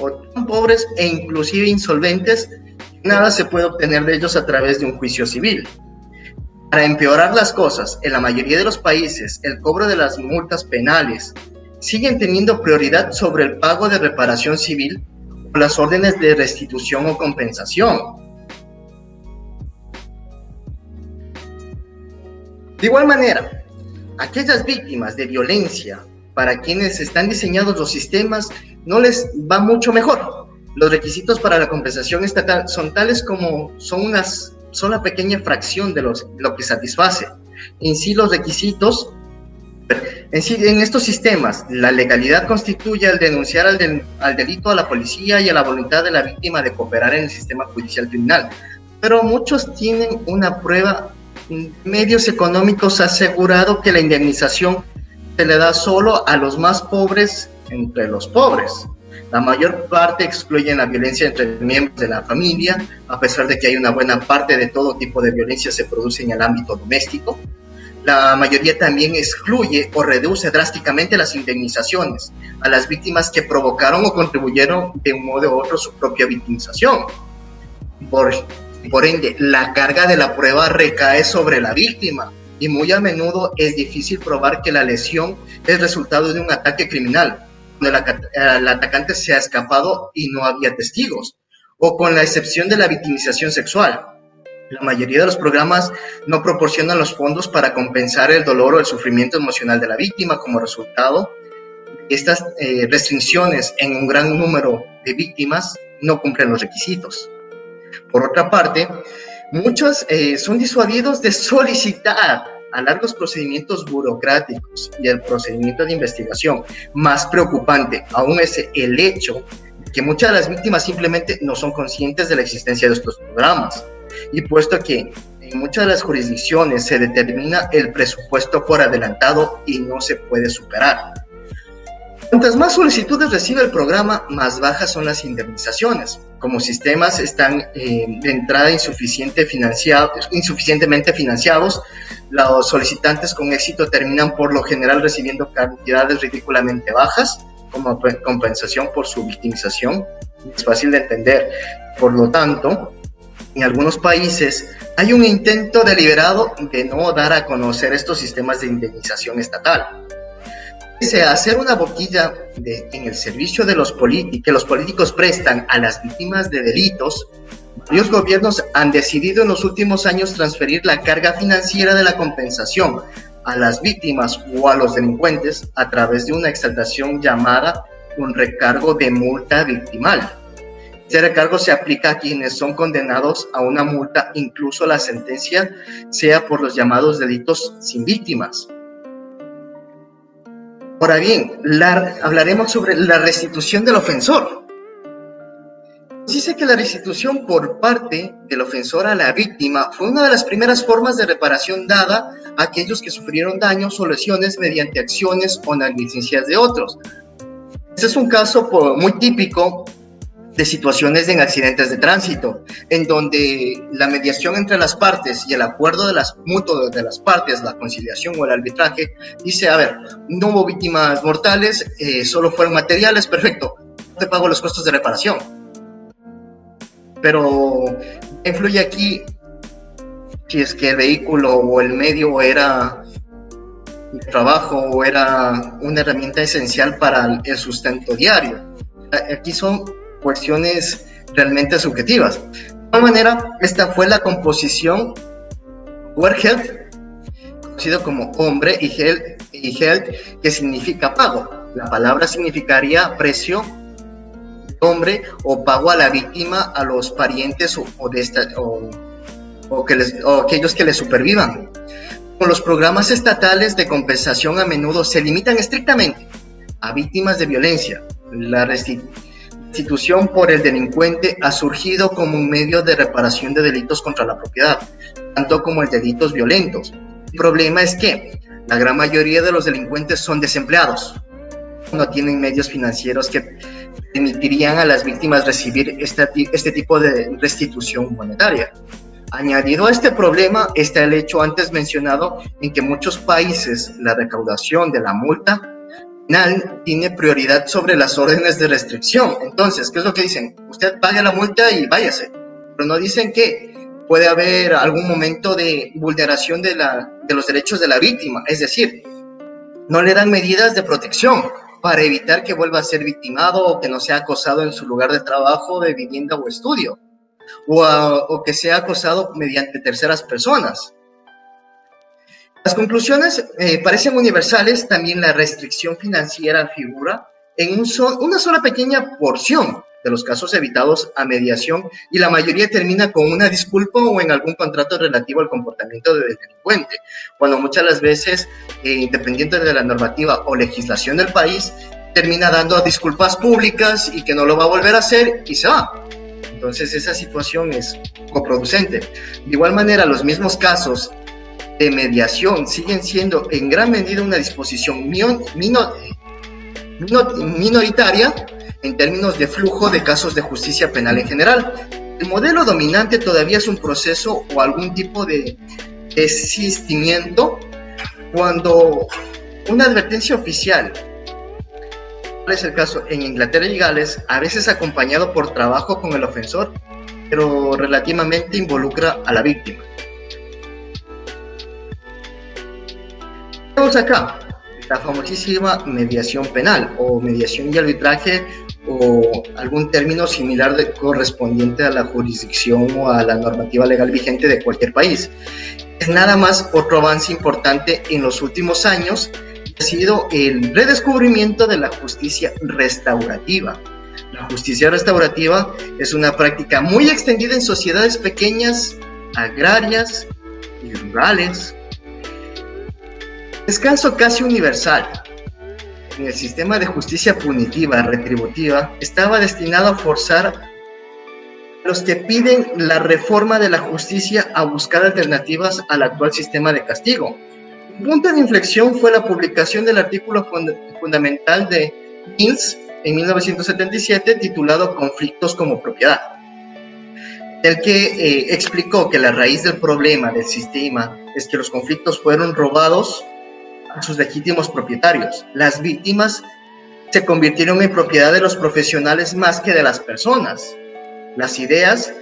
S2: o tan pobres e inclusive insolventes, nada se puede obtener de ellos a través de un juicio civil. Para empeorar las cosas, en la mayoría de los países, el cobro de las multas penales siguen teniendo prioridad sobre el pago de reparación civil o las órdenes de restitución o compensación. De igual manera, aquellas víctimas de violencia para quienes están diseñados los sistemas no les va mucho mejor. Los requisitos para la compensación estatal son tales como son unas son la pequeña fracción de los, lo que satisface. En sí los requisitos en, estos sistemas, la legalidad constituye al denunciar al, delito a la policía y a la voluntad de la víctima de cooperar en el sistema judicial criminal. Pero muchos tienen una prueba, medios económicos asegurado que la indemnización se le da solo a los más pobres entre los pobres. La mayor parte excluyen la violencia entre miembros de la familia, a pesar de que hay una buena parte de todo tipo de violencia se produce en el ámbito doméstico la mayoría también excluye o reduce drásticamente las indemnizaciones a las víctimas que provocaron o contribuyeron de un modo u otro su propia victimización. Por, ende, la carga de la prueba recae sobre la víctima y muy a menudo es difícil probar que la lesión es resultado de un ataque criminal, donde el atacante se ha escapado y no había testigos, o con la excepción de la victimización sexual la mayoría de los programas no proporcionan los fondos para compensar el dolor o el sufrimiento emocional de la víctima como resultado. Estas eh, restricciones en un gran número de víctimas no cumplen los requisitos. Por otra parte, muchos eh, son disuadidos de solicitar a largos procedimientos burocráticos y el procedimiento de investigación. Más preocupante aún es el hecho que muchas de las víctimas simplemente no son conscientes de la existencia de estos programas y puesto que en muchas de las jurisdicciones se determina el presupuesto por adelantado y no se puede superar. Cuantas más solicitudes recibe el programa, más bajas son las indemnizaciones. Como sistemas están eh, de entrada insuficiente insuficientemente financiados, los solicitantes con éxito terminan por lo general recibiendo cantidades ridículamente bajas como compensación por su victimización. Es fácil de entender. Por lo tanto, en algunos países hay un intento deliberado de no dar a conocer estos sistemas de indemnización estatal. Pese a hacer una boquilla de, en el servicio de los que los políticos prestan a las víctimas de delitos, varios gobiernos han decidido en los últimos años transferir la carga financiera de la compensación a las víctimas o a los delincuentes a través de una exaltación llamada un recargo de multa victimal Este recargo se aplica a quienes son condenados a una multa, incluso la sentencia sea por los llamados delitos sin víctimas. Ahora bien, hablaremos sobre la restitución del ofensor. Dice que la restitución por parte del ofensor a la víctima fue una de las primeras formas de reparación dada a aquellos que sufrieron daños o lesiones mediante acciones o negligencias de otros. Este es un caso muy típico de situaciones en accidentes de tránsito, en donde la mediación entre las partes y el acuerdo de las mutuo de las partes, la conciliación o el arbitraje, dice, a ver, no hubo víctimas mortales, eh, solo fueron materiales, perfecto, te pago los costos de reparación. Pero influye aquí si es que el vehículo o el medio era trabajo o era una herramienta esencial para el sustento diario. Aquí son cuestiones realmente subjetivas. De igual manera, esta fue la composición Werheld, conocido como hombre, y Held, y Held, que significa pago. La palabra significaría precio hombre o pago a la víctima, a los parientes o, de esta, o, que les, o aquellos que le supervivan. Con los programas estatales de compensación a menudo se limitan estrictamente a víctimas de violencia. La restitución institución por el delincuente ha surgido como un medio de reparación de delitos contra la propiedad, tanto como el delitos violentos. El problema es que la gran mayoría de los delincuentes son desempleados, no tienen medios financieros que permitirían a las víctimas recibir este, este tipo de restitución monetaria. Añadido a este problema está el hecho antes mencionado en que muchos países la recaudación de la multa tiene prioridad sobre las órdenes de restricción. Entonces, ¿qué es lo que dicen? Usted pague la multa y váyase. Pero no dicen que puede haber algún momento de vulneración de, la, de los derechos de la víctima. Es decir, no le dan medidas de protección para evitar que vuelva a ser victimado o que no sea acosado en su lugar de trabajo, de vivienda o estudio. O que sea acosado mediante terceras personas. Las conclusiones eh, parecen universales, también la restricción financiera figura en un una sola pequeña porción de los casos evitados a mediación y la mayoría termina con una disculpa o en algún contrato relativo al comportamiento del delincuente, cuando muchas las veces, eh, independiente de la normativa o legislación del país, termina dando disculpas públicas y que no lo va a volver a hacer y se va. Entonces esa situación es coproducente. De igual manera, los mismos casos de mediación siguen siendo en gran medida una disposición minoritaria en términos de flujo de casos de justicia penal en general. El modelo dominante todavía es un proceso o algún tipo de desistimiento cuando una advertencia oficial, es el caso en Inglaterra y Gales, a veces acompañado por trabajo con el ofensor, pero relativamente involucra a la víctima. Tenemos acá la famosísima mediación penal o mediación y arbitraje o algún término similar de, correspondiente a la jurisdicción o a la normativa legal vigente de cualquier país. Es nada más otro avance importante en los últimos años, ha sido el redescubrimiento de la justicia restaurativa. La justicia restaurativa es una práctica muy extendida en sociedades pequeñas, agrarias y rurales, Descanso casi universal en el sistema de justicia punitiva retributiva estaba destinado a forzar a los que piden la reforma de la justicia a buscar alternativas al actual sistema de castigo. Un punto de inflexión fue la publicación del artículo fundamental de Mills en 1977 titulado Conflictos como propiedad, el que eh, explicó que la raíz del problema del sistema es que los conflictos fueron robados a sus legítimos propietarios. Las víctimas se convirtieron en propiedad de los profesionales más que de las personas. Las ideas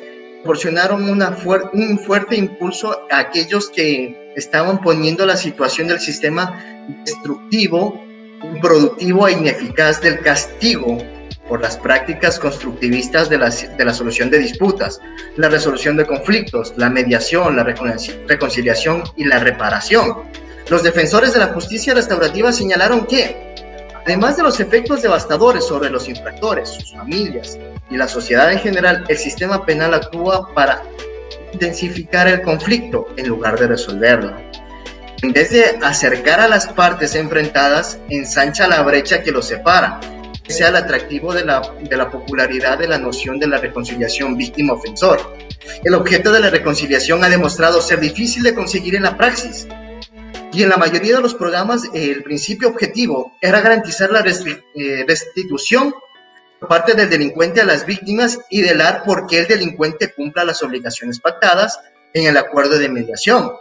S2: proporcionaron un fuerte impulso a aquellos que estaban poniendo la situación del sistema destructivo, improductivo e ineficaz del castigo por las prácticas constructivistas de la solución de disputas, la resolución de conflictos, la mediación, la reconciliación y la reparación. Los defensores de la justicia restaurativa señalaron que Además de los efectos devastadores sobre los infractores, sus familias y la sociedad en general, el sistema penal actúa para intensificar el conflicto en lugar de resolverlo. En vez de acercar a las partes enfrentadas, ensancha la brecha que los separa, sea el atractivo de la, de la popularidad de la noción de la reconciliación víctima-ofensor. El objeto de la reconciliación ha demostrado ser difícil de conseguir en la praxis, y en la mayoría de los programas el principio objetivo era garantizar la eh, restitución por parte del delincuente a las víctimas y velar por que el delincuente cumpla las obligaciones pactadas en el acuerdo de mediación.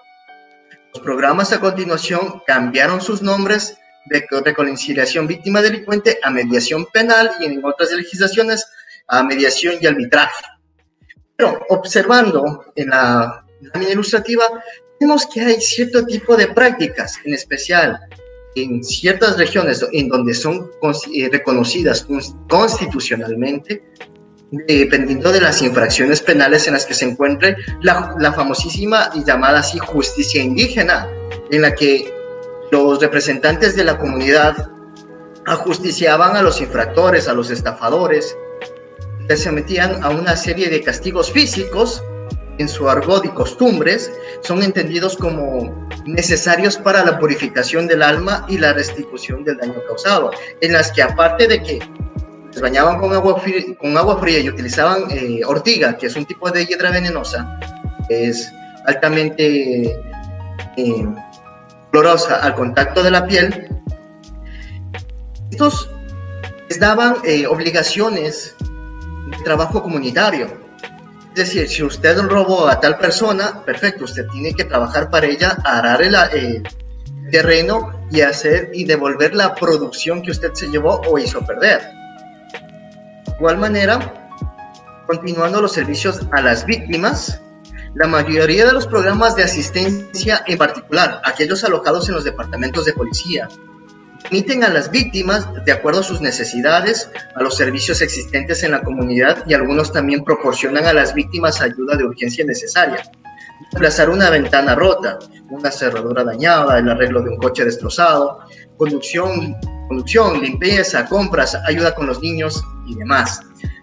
S2: Los programas a continuación cambiaron sus nombres de reconciliación víctima-delincuente a mediación penal y en otras legislaciones a mediación y arbitraje. Pero observando en la lámina ilustrativa, vemos que hay cierto tipo de prácticas, en especial en ciertas regiones en donde son eh, reconocidas constitucionalmente, dependiendo de las infracciones penales en las que se encuentre la, la famosísima y llamada así justicia indígena, en la que los representantes de la comunidad ajusticiaban a los infractores, a los estafadores, se metían a una serie de castigos físicos en su argot y costumbres, son entendidos como necesarios para la purificación del alma y la restitución del daño causado, en las que aparte de que se bañaban con agua, fría, con agua fría y utilizaban eh, ortiga, que es un tipo de hiedra venenosa, es altamente eh, al contacto de la piel, estos les daban eh, obligaciones de trabajo comunitario, es decir, si usted robó a tal persona, perfecto, usted tiene que trabajar para ella, arar el, terreno y hacer y devolver la producción que usted se llevó o hizo perder. De igual manera, continuando los servicios a las víctimas, la mayoría de los programas de asistencia, en particular aquellos alojados en los departamentos de policía, Permiten a las víctimas, de acuerdo a sus necesidades, a los servicios existentes en la comunidad y algunos también proporcionan a las víctimas ayuda de urgencia necesaria. Reemplazar una ventana rota, una cerradura dañada, el arreglo de un coche destrozado, conducción, conducción, limpieza, compras, ayuda con los niños y demás.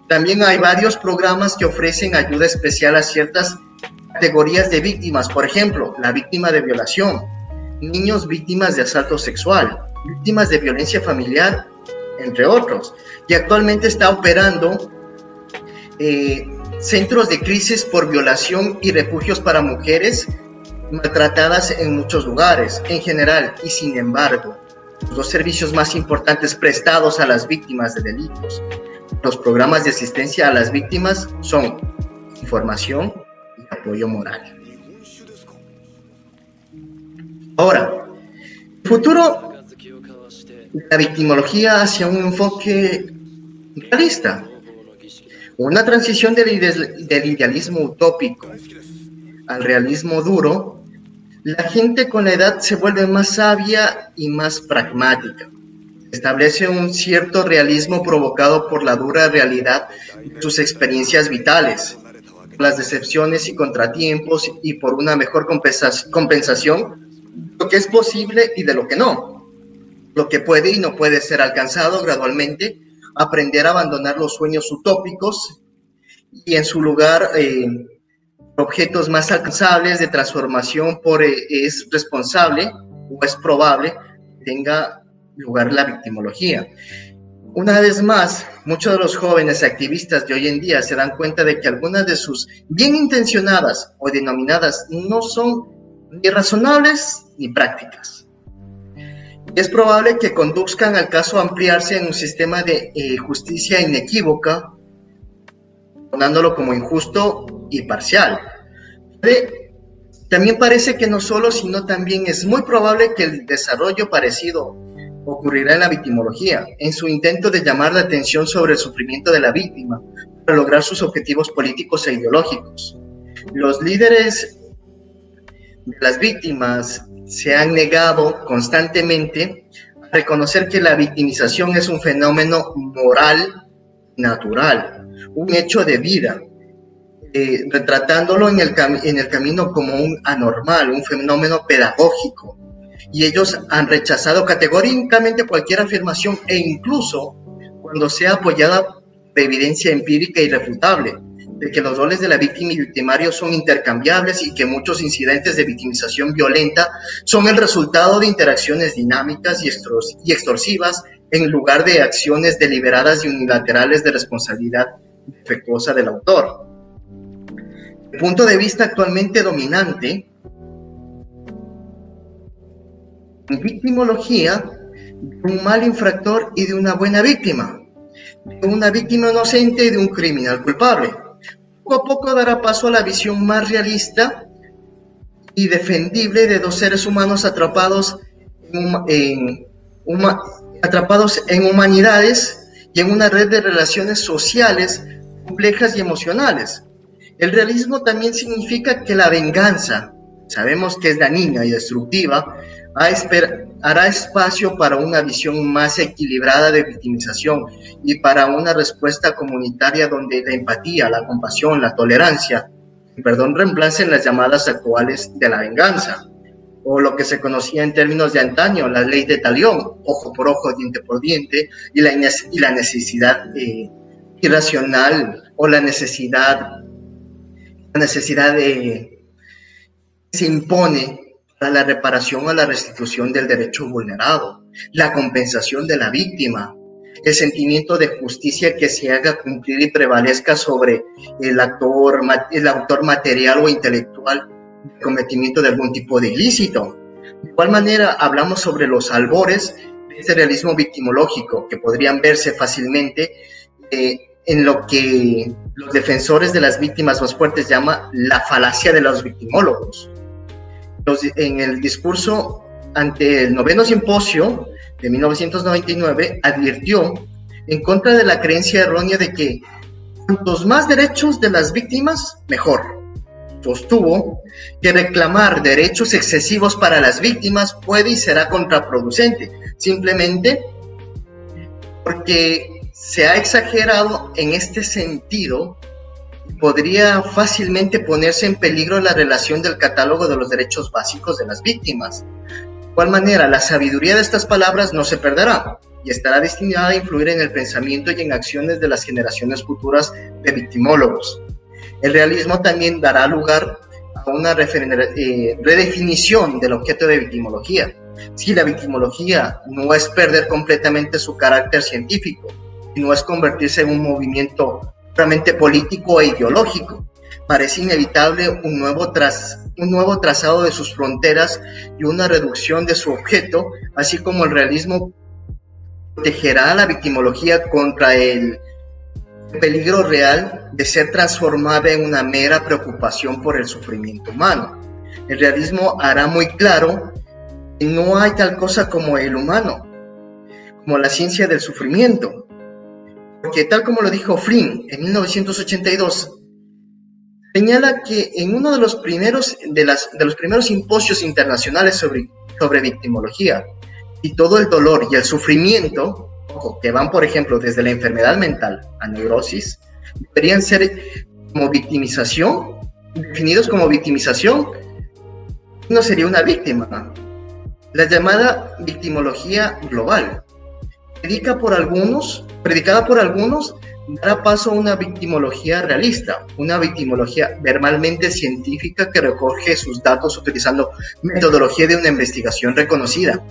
S2: También hay varios programas que ofrecen ayuda especial a ciertas categorías de víctimas, por ejemplo, la víctima de violación, niños víctimas de asalto sexual, víctimas de violencia familiar, entre otros. Y actualmente está operando eh, centros de crisis por violación y refugios para mujeres maltratadas en muchos lugares, en general, y sin embargo, los dos servicios más importantes prestados a las víctimas de delitos, los programas de asistencia a las víctimas son información y apoyo moral. Ahora, el futuro la victimología hacia un enfoque realista, una transición del, idealismo utópico al realismo duro, la gente con la edad se vuelve más sabia y más pragmática. Establece un cierto realismo provocado por la dura realidad de sus experiencias vitales, las decepciones y contratiempos y por una mejor compensación, lo que es posible y de lo que no lo que puede y no puede ser alcanzado gradualmente, aprender a abandonar los sueños utópicos y en su lugar eh, objetos más alcanzables de transformación por eh, es responsable o es probable tenga lugar la victimología. Una vez más, muchos de los jóvenes activistas de hoy en día se dan cuenta de que algunas de sus bien intencionadas o denominadas no son ni razonables ni prácticas es probable que conduzcan al caso a ampliarse en un sistema de eh, justicia inequívoca, ponándolo como injusto y parcial. también parece que no solo, sino también es muy probable que el desarrollo parecido ocurrirá en la victimología, en su intento de llamar la atención sobre el sufrimiento de la víctima para lograr sus objetivos políticos e ideológicos. Los líderes de las víctimas se han negado constantemente a reconocer que la victimización es un fenómeno moral natural, un hecho de vida, eh, retratándolo en el, en el camino como un anormal, un fenómeno pedagógico, y ellos han rechazado categóricamente cualquier afirmación e incluso cuando sea apoyada de evidencia empírica irrefutable de que los roles de la víctima y victimario son intercambiables y que muchos incidentes de victimización violenta son el resultado de interacciones dinámicas y extorsivas en lugar de acciones deliberadas y unilaterales de responsabilidad defectuosa del autor. El punto de vista actualmente dominante en victimología de un mal infractor y de una buena víctima, de una víctima inocente y de un criminal culpable. Poco a poco dará paso a la visión más realista y defendible de dos seres humanos atrapados en, atrapados en humanidades y en una red de relaciones sociales complejas y emocionales. El realismo también significa que la venganza, sabemos que es dañina y destructiva, hará espacio para una visión más equilibrada de victimización y para una respuesta comunitaria donde la empatía, la compasión, la tolerancia, perdón, reemplacen las llamadas actuales de la venganza, o lo que se conocía en términos de antaño, la ley de talión, ojo por ojo, diente por diente, y la, y la necesidad eh, irracional o la necesidad, la necesidad de se impone la reparación o la restitución del derecho vulnerado, la compensación de la víctima, el sentimiento de justicia que se haga cumplir y prevalezca sobre el actor, el autor material o intelectual de cometimiento de algún tipo de ilícito. De igual manera, hablamos sobre los albores de este realismo victimológico que podrían verse fácilmente eh, en lo que los defensores de las víctimas más fuertes llaman la falacia de los victimólogos en el discurso ante el noveno simposio de 1999 advirtió en contra de la creencia errónea de que cuantos más derechos de las víctimas, mejor. Sostuvo que reclamar derechos excesivos para las víctimas puede y será contraproducente, simplemente porque se ha exagerado en este sentido podría fácilmente ponerse en peligro la relación del catálogo de los derechos básicos de las víctimas. De igual manera, la sabiduría de estas palabras no se perderá y estará destinada a influir en el pensamiento y en acciones de las generaciones futuras de victimólogos. El realismo también dará lugar a una eh, redefinición del objeto de victimología. Si la victimología no es perder completamente su carácter científico, no es convertirse en un movimiento político e ideológico. Parece inevitable un nuevo, tras, un nuevo trazado de sus fronteras y una reducción de su objeto, así como el realismo protegerá a la victimología contra el peligro real de ser transformada en una mera preocupación por el sufrimiento humano. El realismo hará muy claro que no hay tal cosa como el humano, como la ciencia del sufrimiento, porque tal como lo dijo Flynn en 1982, señala que en uno de los primeros, de las, de los primeros simposios internacionales sobre, sobre victimología, y todo el dolor y el sufrimiento, que van, por ejemplo, desde la enfermedad mental a neurosis, deberían ser como victimización, definidos como victimización, no sería una víctima. La llamada victimología global, predica por algunos, predicada por algunos, dará paso a una victimología realista, una victimología verbalmente científica que recoge sus datos utilizando metodología de una investigación reconocida,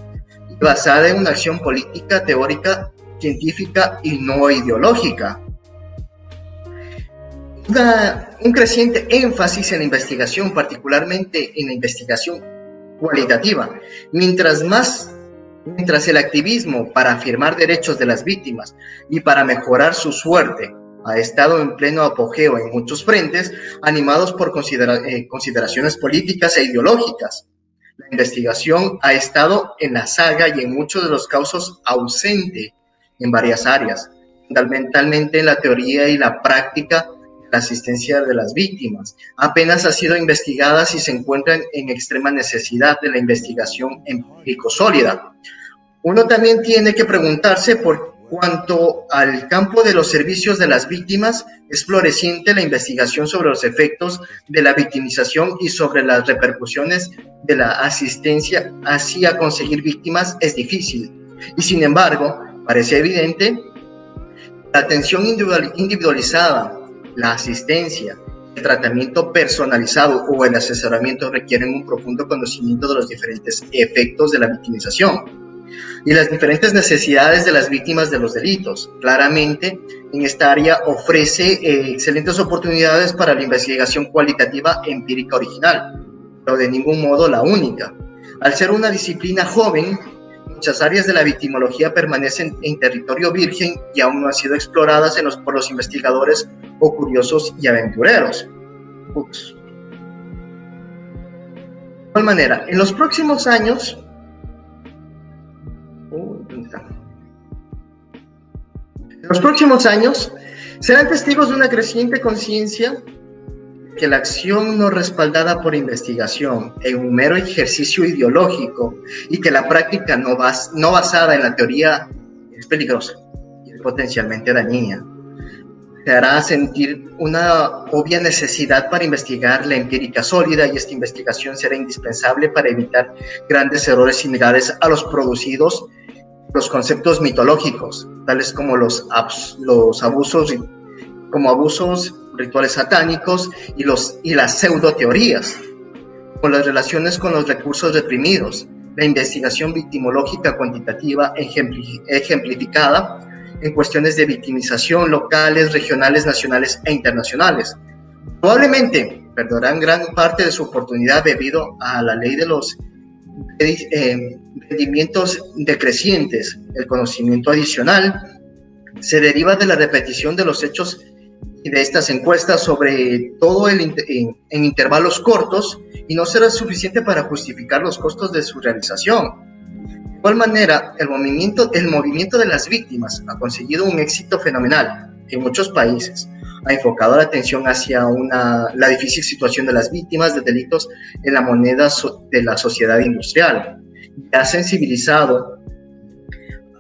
S2: basada en una acción política, teórica, científica y no ideológica. un creciente énfasis en la investigación, particularmente en la investigación cualitativa. Mientras más Mientras el activismo para afirmar derechos de las víctimas y para mejorar su suerte ha estado en pleno apogeo en muchos frentes, animados por eh, consideraciones políticas e ideológicas. La investigación ha estado en la saga y en muchos de los casos ausente en varias áreas, fundamentalmente en la teoría y la práctica de la asistencia de las víctimas. Apenas ha sido investigada si se encuentran en extrema necesidad de la investigación empírico sólida uno también tiene que preguntarse por cuanto al campo de los servicios de las víctimas, es floreciente la investigación sobre los efectos de la victimización y sobre las repercusiones de la asistencia hacia conseguir víctimas es difícil. Y sin embargo, parece evidente la atención individualizada, la asistencia, el tratamiento personalizado o el asesoramiento requieren un profundo conocimiento de los diferentes efectos de la victimización y las diferentes necesidades de las víctimas de los delitos. Claramente, en esta área ofrece eh, excelentes oportunidades para la investigación cualitativa empírica original, pero de ningún modo la única. Al ser una disciplina joven, muchas áreas de la victimología permanecen en territorio virgen y aún no han sido exploradas en los, por los investigadores o curiosos y aventureros. De igual manera, en los próximos años, En los próximos años serán testigos de una creciente conciencia que la acción no respaldada por investigación en un mero ejercicio ideológico y que la práctica no, basada en la teoría es peligrosa y potencialmente dañina. Te hará sentir una obvia necesidad para investigar la empírica sólida y esta investigación será indispensable para evitar grandes errores similares a los producidos los conceptos mitológicos, tales como los, los abusos, como abusos rituales satánicos y, los, y las pseudoteorías, con las relaciones con los recursos reprimidos, la investigación victimológica cuantitativa ejemplificada en cuestiones de victimización locales, regionales, nacionales e internacionales. Probablemente perderán gran parte de su oportunidad debido a la ley de los eh, rendimientos decrecientes. El conocimiento adicional se deriva de la repetición de los hechos y de estas encuestas, sobre todo en, en, intervalos cortos, y no será suficiente para justificar los costos de su realización. De igual manera, el movimiento, el movimiento de las víctimas ha conseguido un éxito fenomenal en muchos países. Ha enfocado la atención hacia una, la difícil situación de las víctimas de delitos en la moneda de la sociedad industrial ha sensibilizado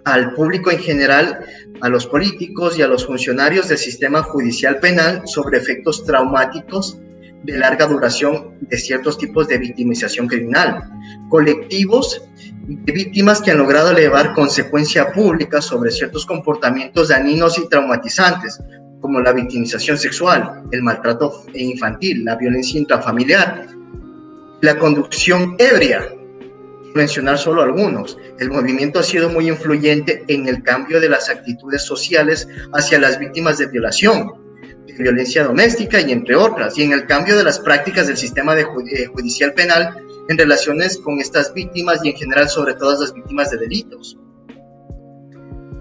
S2: al público en general, a los políticos y a los funcionarios del sistema judicial penal sobre efectos traumáticos de larga duración de ciertos tipos de victimización criminal, colectivos de víctimas que han logrado elevar consecuencia pública sobre ciertos comportamientos dañinos y traumatizantes, como la victimización sexual, el maltrato infantil, la violencia intrafamiliar, la conducción ebria, mencionar solo algunos. El movimiento ha sido muy influyente en el cambio de las actitudes sociales hacia las víctimas de violación, de violencia doméstica y entre otras, y en el cambio de las prácticas del sistema de eh, judicial penal en relaciones con estas víctimas y en general sobre todas las víctimas de delitos.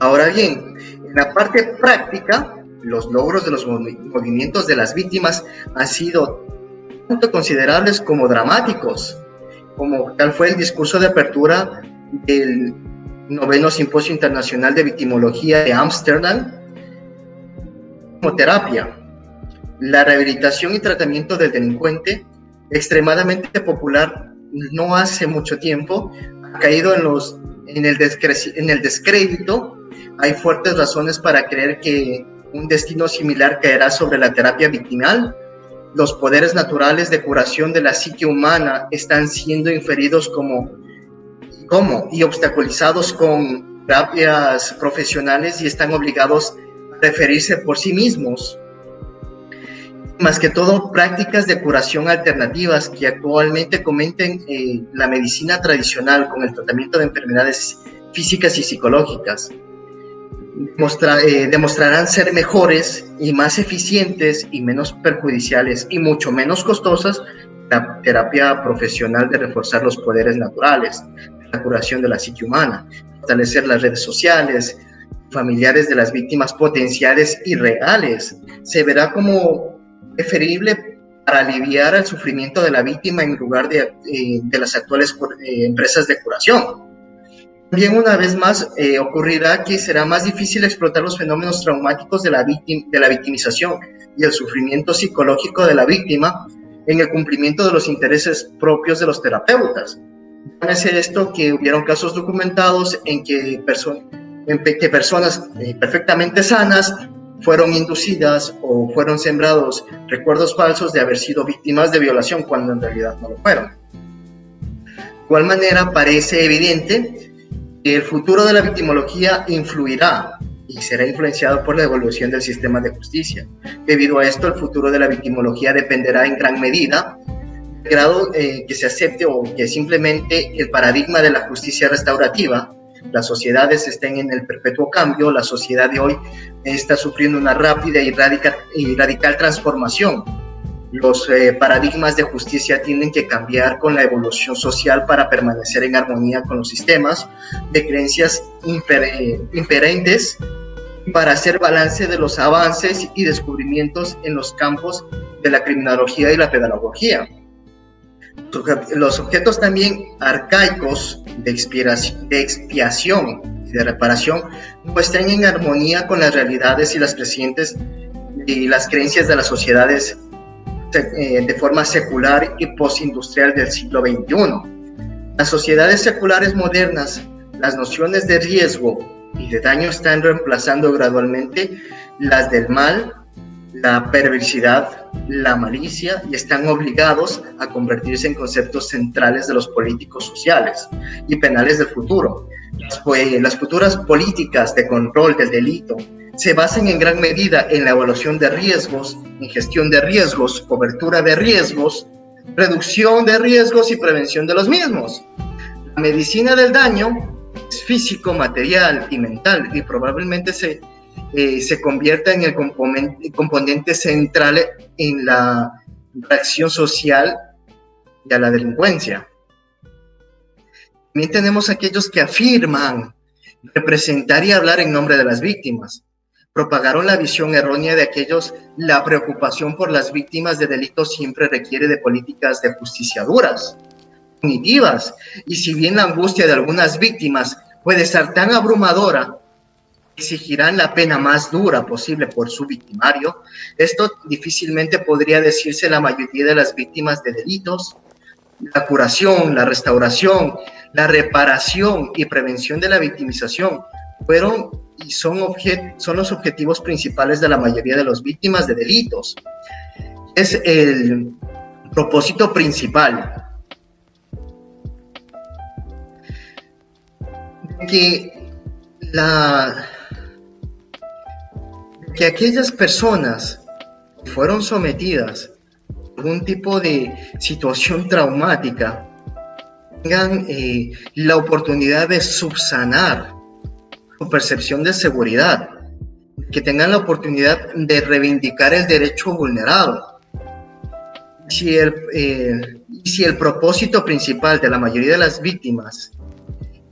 S2: Ahora bien, en la parte práctica, los logros de los movimientos de las víctimas han sido tanto considerables como dramáticos como tal fue el discurso de apertura del noveno Simposio Internacional de Victimología de Ámsterdam, como terapia, la rehabilitación y tratamiento del delincuente, extremadamente popular no hace mucho tiempo, ha caído en, los, en, el, en el descrédito. Hay fuertes razones para creer que un destino similar caerá sobre la terapia victimal los poderes naturales de curación de la psique humana están siendo inferidos como, como y obstaculizados con terapias profesionales y están obligados a referirse por sí mismos. Más que todo, prácticas de curación alternativas que actualmente comenten eh, la medicina tradicional con el tratamiento de enfermedades físicas y psicológicas. Eh, demostrarán ser mejores y más eficientes y menos perjudiciales y mucho menos costosas la terapia profesional de reforzar los poderes naturales, la curación de la psique humana, fortalecer las redes sociales, familiares de las víctimas potenciales y reales. Se verá como preferible para aliviar el sufrimiento de la víctima en lugar de, eh, de las actuales eh, empresas de curación. También una vez más eh, ocurrirá que será más difícil explotar los fenómenos traumáticos de la, de la victimización y el sufrimiento psicológico de la víctima en el cumplimiento de los intereses propios de los terapeutas. Llámese esto que hubieron casos documentados en que que personas eh, perfectamente sanas fueron inducidas o fueron sembrados recuerdos falsos de haber sido víctimas de violación cuando en realidad no lo fueron. De igual manera, parece evidente que el futuro de la victimología influirá y será influenciado por la evolución del sistema de justicia. Debido a esto, el futuro de la victimología dependerá en gran medida del grado eh, que se acepte o que simplemente el paradigma de la justicia restaurativa las sociedades estén en el perpetuo cambio, la sociedad de hoy está sufriendo una rápida y radical, transformación. Los eh, paradigmas de justicia tienen que cambiar con la evolución social para permanecer en armonía con los sistemas de creencias imper, imperentes para hacer balance de los avances y descubrimientos en los campos de la criminología y la pedagogía los objetos también arcaicos de, expiación y de reparación pues están en armonía con las realidades y las y las creencias de las sociedades eh, de forma secular y postindustrial del siglo XXI. Las sociedades seculares modernas, las nociones de riesgo y de daño están reemplazando gradualmente las del mal la perversidad, la malicia y están obligados a convertirse en conceptos centrales de los políticos sociales y penales del futuro. Las, las futuras políticas de control del delito se basan en gran medida en la evaluación de riesgos, en gestión de riesgos, cobertura de riesgos, reducción de riesgos y prevención de los mismos. La medicina del daño es físico, material y mental y probablemente se eh, se convierta en el componente, central en la reacción social y a la delincuencia. También tenemos aquellos que afirman representar y hablar en nombre de las víctimas. Propagaron la visión errónea de aquellos, la preocupación por las víctimas de delitos siempre requiere de políticas de justicia duras, punitivas, y si bien la angustia de algunas víctimas puede ser tan abrumadora exigirán la pena más dura posible por su victimario. Esto difícilmente podría decirse la mayoría de las víctimas de delitos. La curación, la restauración, la reparación y prevención de la victimización fueron y son, son los objetivos principales de la mayoría de las víctimas de delitos. Es el propósito principal. Que la, que aquellas personas que fueron sometidas a algún tipo de situación traumática tengan eh, la oportunidad de subsanar su percepción de seguridad, que tengan la oportunidad de reivindicar el derecho vulnerado. Si el, eh, si el propósito principal de la mayoría de las víctimas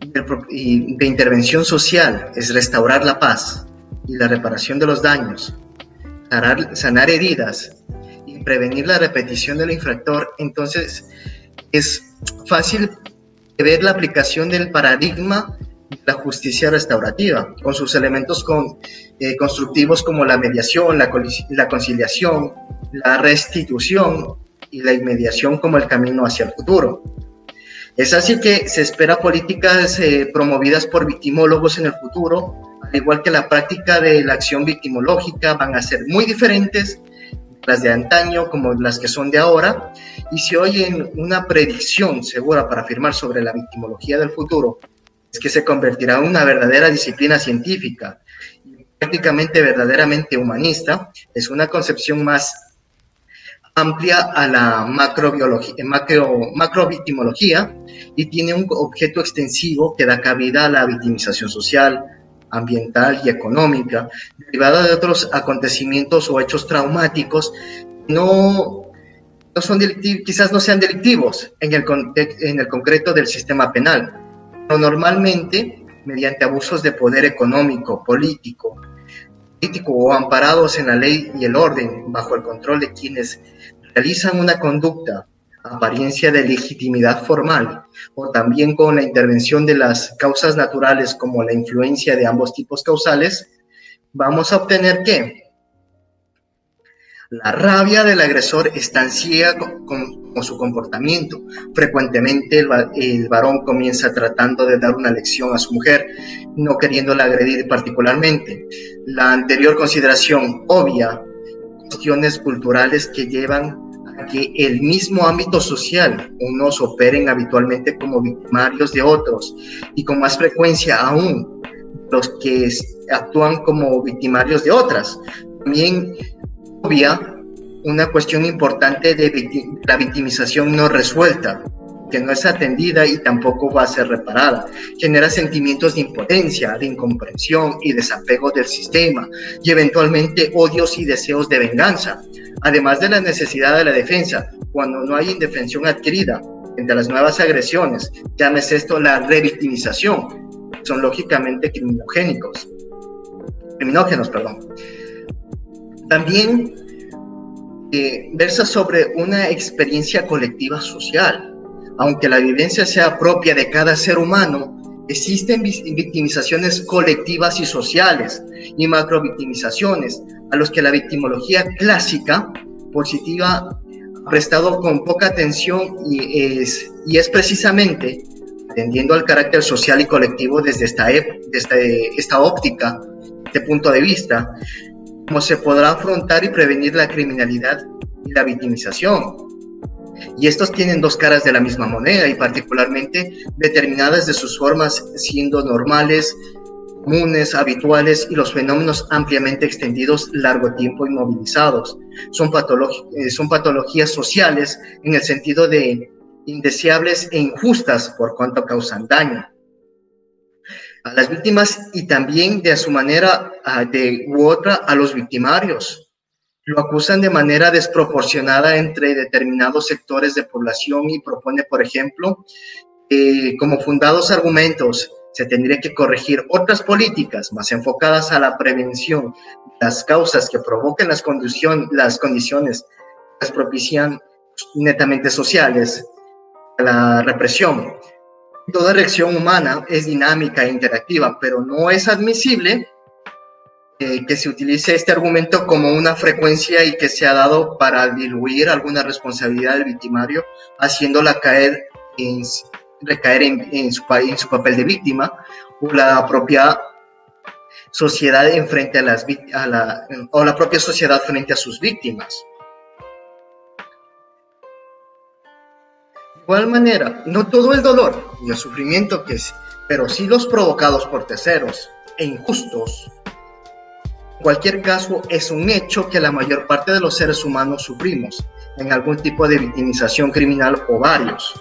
S2: de intervención social es restaurar la paz, y la reparación de los daños, sanar, heridas y prevenir la repetición del infractor, entonces es fácil ver la aplicación del paradigma de la justicia restaurativa, con sus elementos eh, constructivos como la mediación, la conciliación, la restitución y la inmediación como el camino hacia el futuro. Es así que se espera políticas eh, promovidas por victimólogos en el futuro igual que la práctica de la acción victimológica, van a ser muy diferentes las de antaño como las que son de ahora, y si oyen una predicción segura para afirmar sobre la victimología del futuro, es que se convertirá en una verdadera disciplina científica, prácticamente verdaderamente humanista, es una concepción más amplia a la macrobiología, macro, macrovictimología y tiene un objeto extensivo que da cabida a la victimización social, ambiental y económica, derivada de otros acontecimientos o hechos traumáticos, no, no son quizás no sean delictivos en el, en el concreto del sistema penal, pero normalmente mediante abusos de poder económico, político, político o amparados en la ley y el orden bajo el control de quienes realizan una conducta apariencia de legitimidad formal o también con la intervención de las causas naturales como la influencia de ambos tipos causales, vamos a obtener que La rabia del agresor es tan como su comportamiento. Frecuentemente el, varón comienza tratando de dar una lección a su mujer, no queriéndola agredir particularmente. La anterior consideración obvia cuestiones culturales que llevan a que el mismo ámbito social unos operen habitualmente como victimarios de otros y con más frecuencia aún los que actúan como victimarios de otras. También obvia una cuestión importante de la victimización no resuelta, que no es atendida y tampoco va a ser reparada. Genera sentimientos de impotencia, de incomprensión y desapego del sistema y eventualmente odios y deseos de venganza, además de la necesidad de la defensa, cuando no hay indefensión adquirida entre las nuevas agresiones, llámese esto la revictimización, son lógicamente criminogénicos, criminógenos, perdón. También eh, versa sobre una experiencia colectiva social. Aunque la vivencia sea propia de cada ser humano, existen victimizaciones colectivas y sociales y macrovictimizaciones a los que la victimología clásica positiva ha prestado con poca atención y es, y es precisamente atendiendo al carácter social y colectivo desde esta, desde esta óptica, este punto de vista, cómo se podrá afrontar y prevenir la criminalidad y la victimización. Y estos tienen dos caras de la misma moneda y particularmente determinadas de sus formas siendo normales, comunes, habituales y los fenómenos ampliamente extendidos largo tiempo inmovilizados. Son, eh, son patologías sociales en el sentido de indeseables e injustas por cuanto causan daño a las víctimas y también de a su manera de u otra a los victimarios. Lo acusan de manera desproporcionada entre determinados sectores de población y propone, por ejemplo, como fundados argumentos, se tendría que corregir otras políticas más enfocadas a la prevención las causas que provoquen las, las condiciones que las propician netamente sociales, la represión, Toda reacción humana es dinámica e interactiva, pero no es admisible que se utilice este argumento como una frecuencia y que se ha dado para diluir alguna responsabilidad del victimario, haciéndola caer en, recaer en, su, su papel de víctima o la propia sociedad en frente a las a la, o la propia sociedad frente a sus víctimas. igual manera, no todo el dolor y el sufrimiento que es, pero sí los provocados por terceros e injustos. Cualquier caso, es un hecho que la mayor parte de los seres humanos sufrimos en algún tipo de victimización criminal o varios.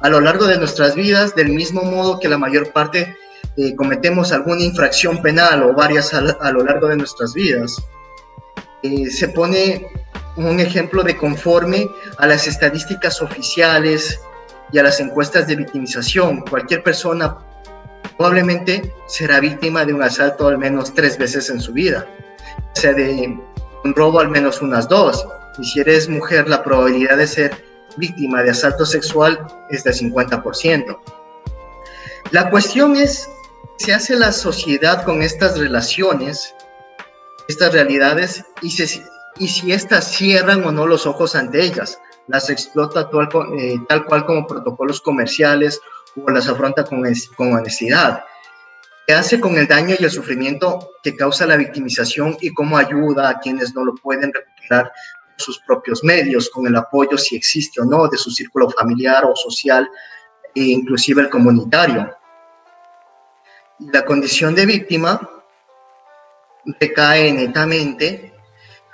S2: A lo largo de nuestras vidas, del mismo modo que la mayor parte eh, cometemos alguna infracción penal o varias a, lo largo de nuestras vidas, eh, se pone un ejemplo de conforme a las estadísticas oficiales y a las encuestas de victimización. Cualquier persona probablemente será víctima de un asalto al menos tres veces en su vida, o sea, de un robo al menos unas dos. Y si eres mujer, la probabilidad de ser víctima de asalto sexual es del 50%. La cuestión es, ¿se hace la sociedad con estas relaciones, estas realidades, y, y si éstas cierran o no los ojos ante ellas? las explota tal, eh, tal cual como protocolos comerciales o las afronta con, con honestidad. ¿Qué hace con el daño y el sufrimiento que causa la victimización y cómo ayuda a quienes no lo pueden recuperar sus propios medios, con el apoyo, si existe o no, de su círculo familiar o social, e inclusive el comunitario? La condición de víctima recae netamente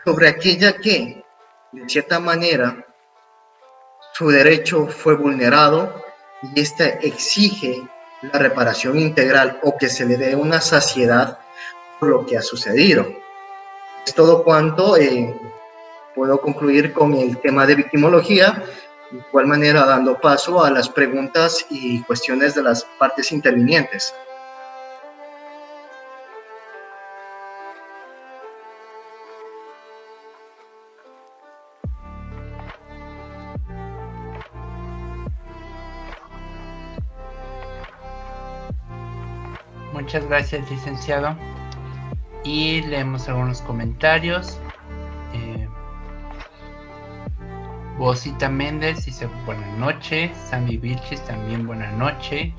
S2: sobre aquella que, de cierta manera, su derecho fue vulnerado y éste exige la reparación integral o que se le dé una saciedad por lo que ha sucedido. Es todo cuanto eh, puedo concluir con el tema de victimología, de igual manera dando paso a las preguntas y cuestiones de las partes intervinientes.
S1: Muchas gracias, licenciado. Y leemos algunos comentarios. Eh, Bosita Méndez dice buenas noches. Sammy Vilchis también buenas noches.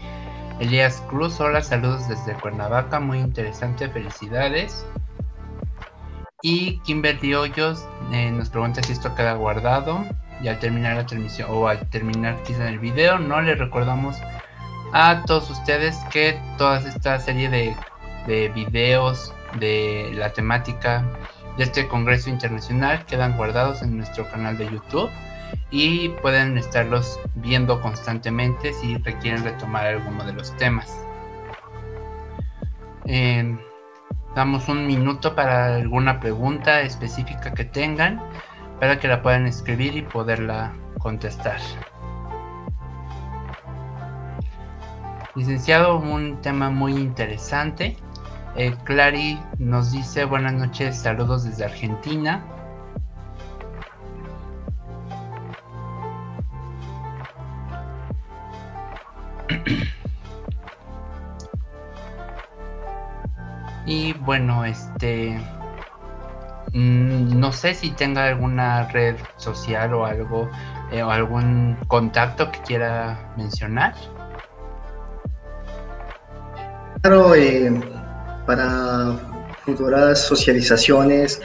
S1: Elías Cruz, hola, saludos desde Cuernavaca, muy interesante, felicidades. Y Kimberly Hoyos eh, nos pregunta si esto queda guardado. Y al terminar la transmisión o al terminar quizá el video, no le recordamos a todos ustedes que toda esta serie de, de videos de la temática de este Congreso Internacional quedan guardados en nuestro canal de YouTube y pueden estarlos viendo constantemente si requieren retomar alguno de los temas. Eh, damos un minuto para alguna pregunta específica que tengan para que la puedan escribir y poderla contestar. Licenciado, un tema muy interesante. Eh, Clary nos dice buenas noches, saludos desde Argentina. y bueno, este mm, no sé si tenga alguna red social o algo eh, o algún contacto que quiera mencionar.
S2: Claro, eh, para futuras socializaciones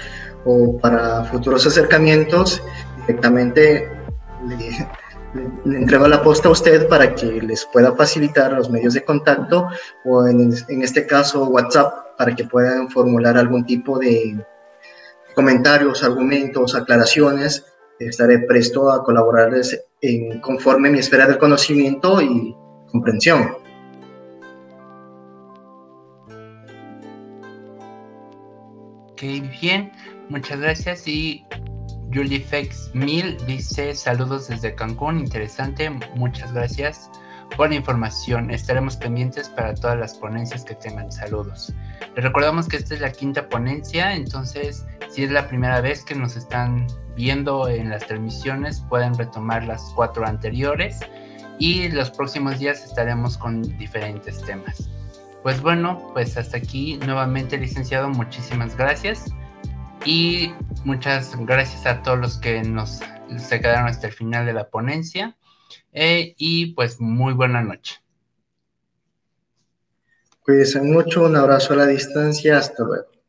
S2: o para futuros acercamientos, directamente le, entrego la posta a usted para que les pueda facilitar los medios de contacto o en, en este caso WhatsApp para que puedan formular algún tipo de comentarios, argumentos, aclaraciones. Estaré presto a colaborarles en, conforme mi esfera del conocimiento y comprensión.
S1: Bien, muchas gracias. Y Julifex Mil dice saludos desde Cancún, interesante, muchas gracias por la información. Estaremos pendientes para todas las ponencias que tengan. Saludos. Les recordamos que esta es la quinta ponencia, entonces si es la primera vez que nos están viendo en las transmisiones, pueden retomar las cuatro anteriores y los próximos días estaremos con diferentes temas. Pues bueno, pues hasta aquí nuevamente licenciado, muchísimas gracias y muchas gracias a todos los que nos se quedaron hasta el final de la ponencia eh, y pues muy buena noche.
S2: Cuídense mucho, un abrazo a la distancia, hasta luego.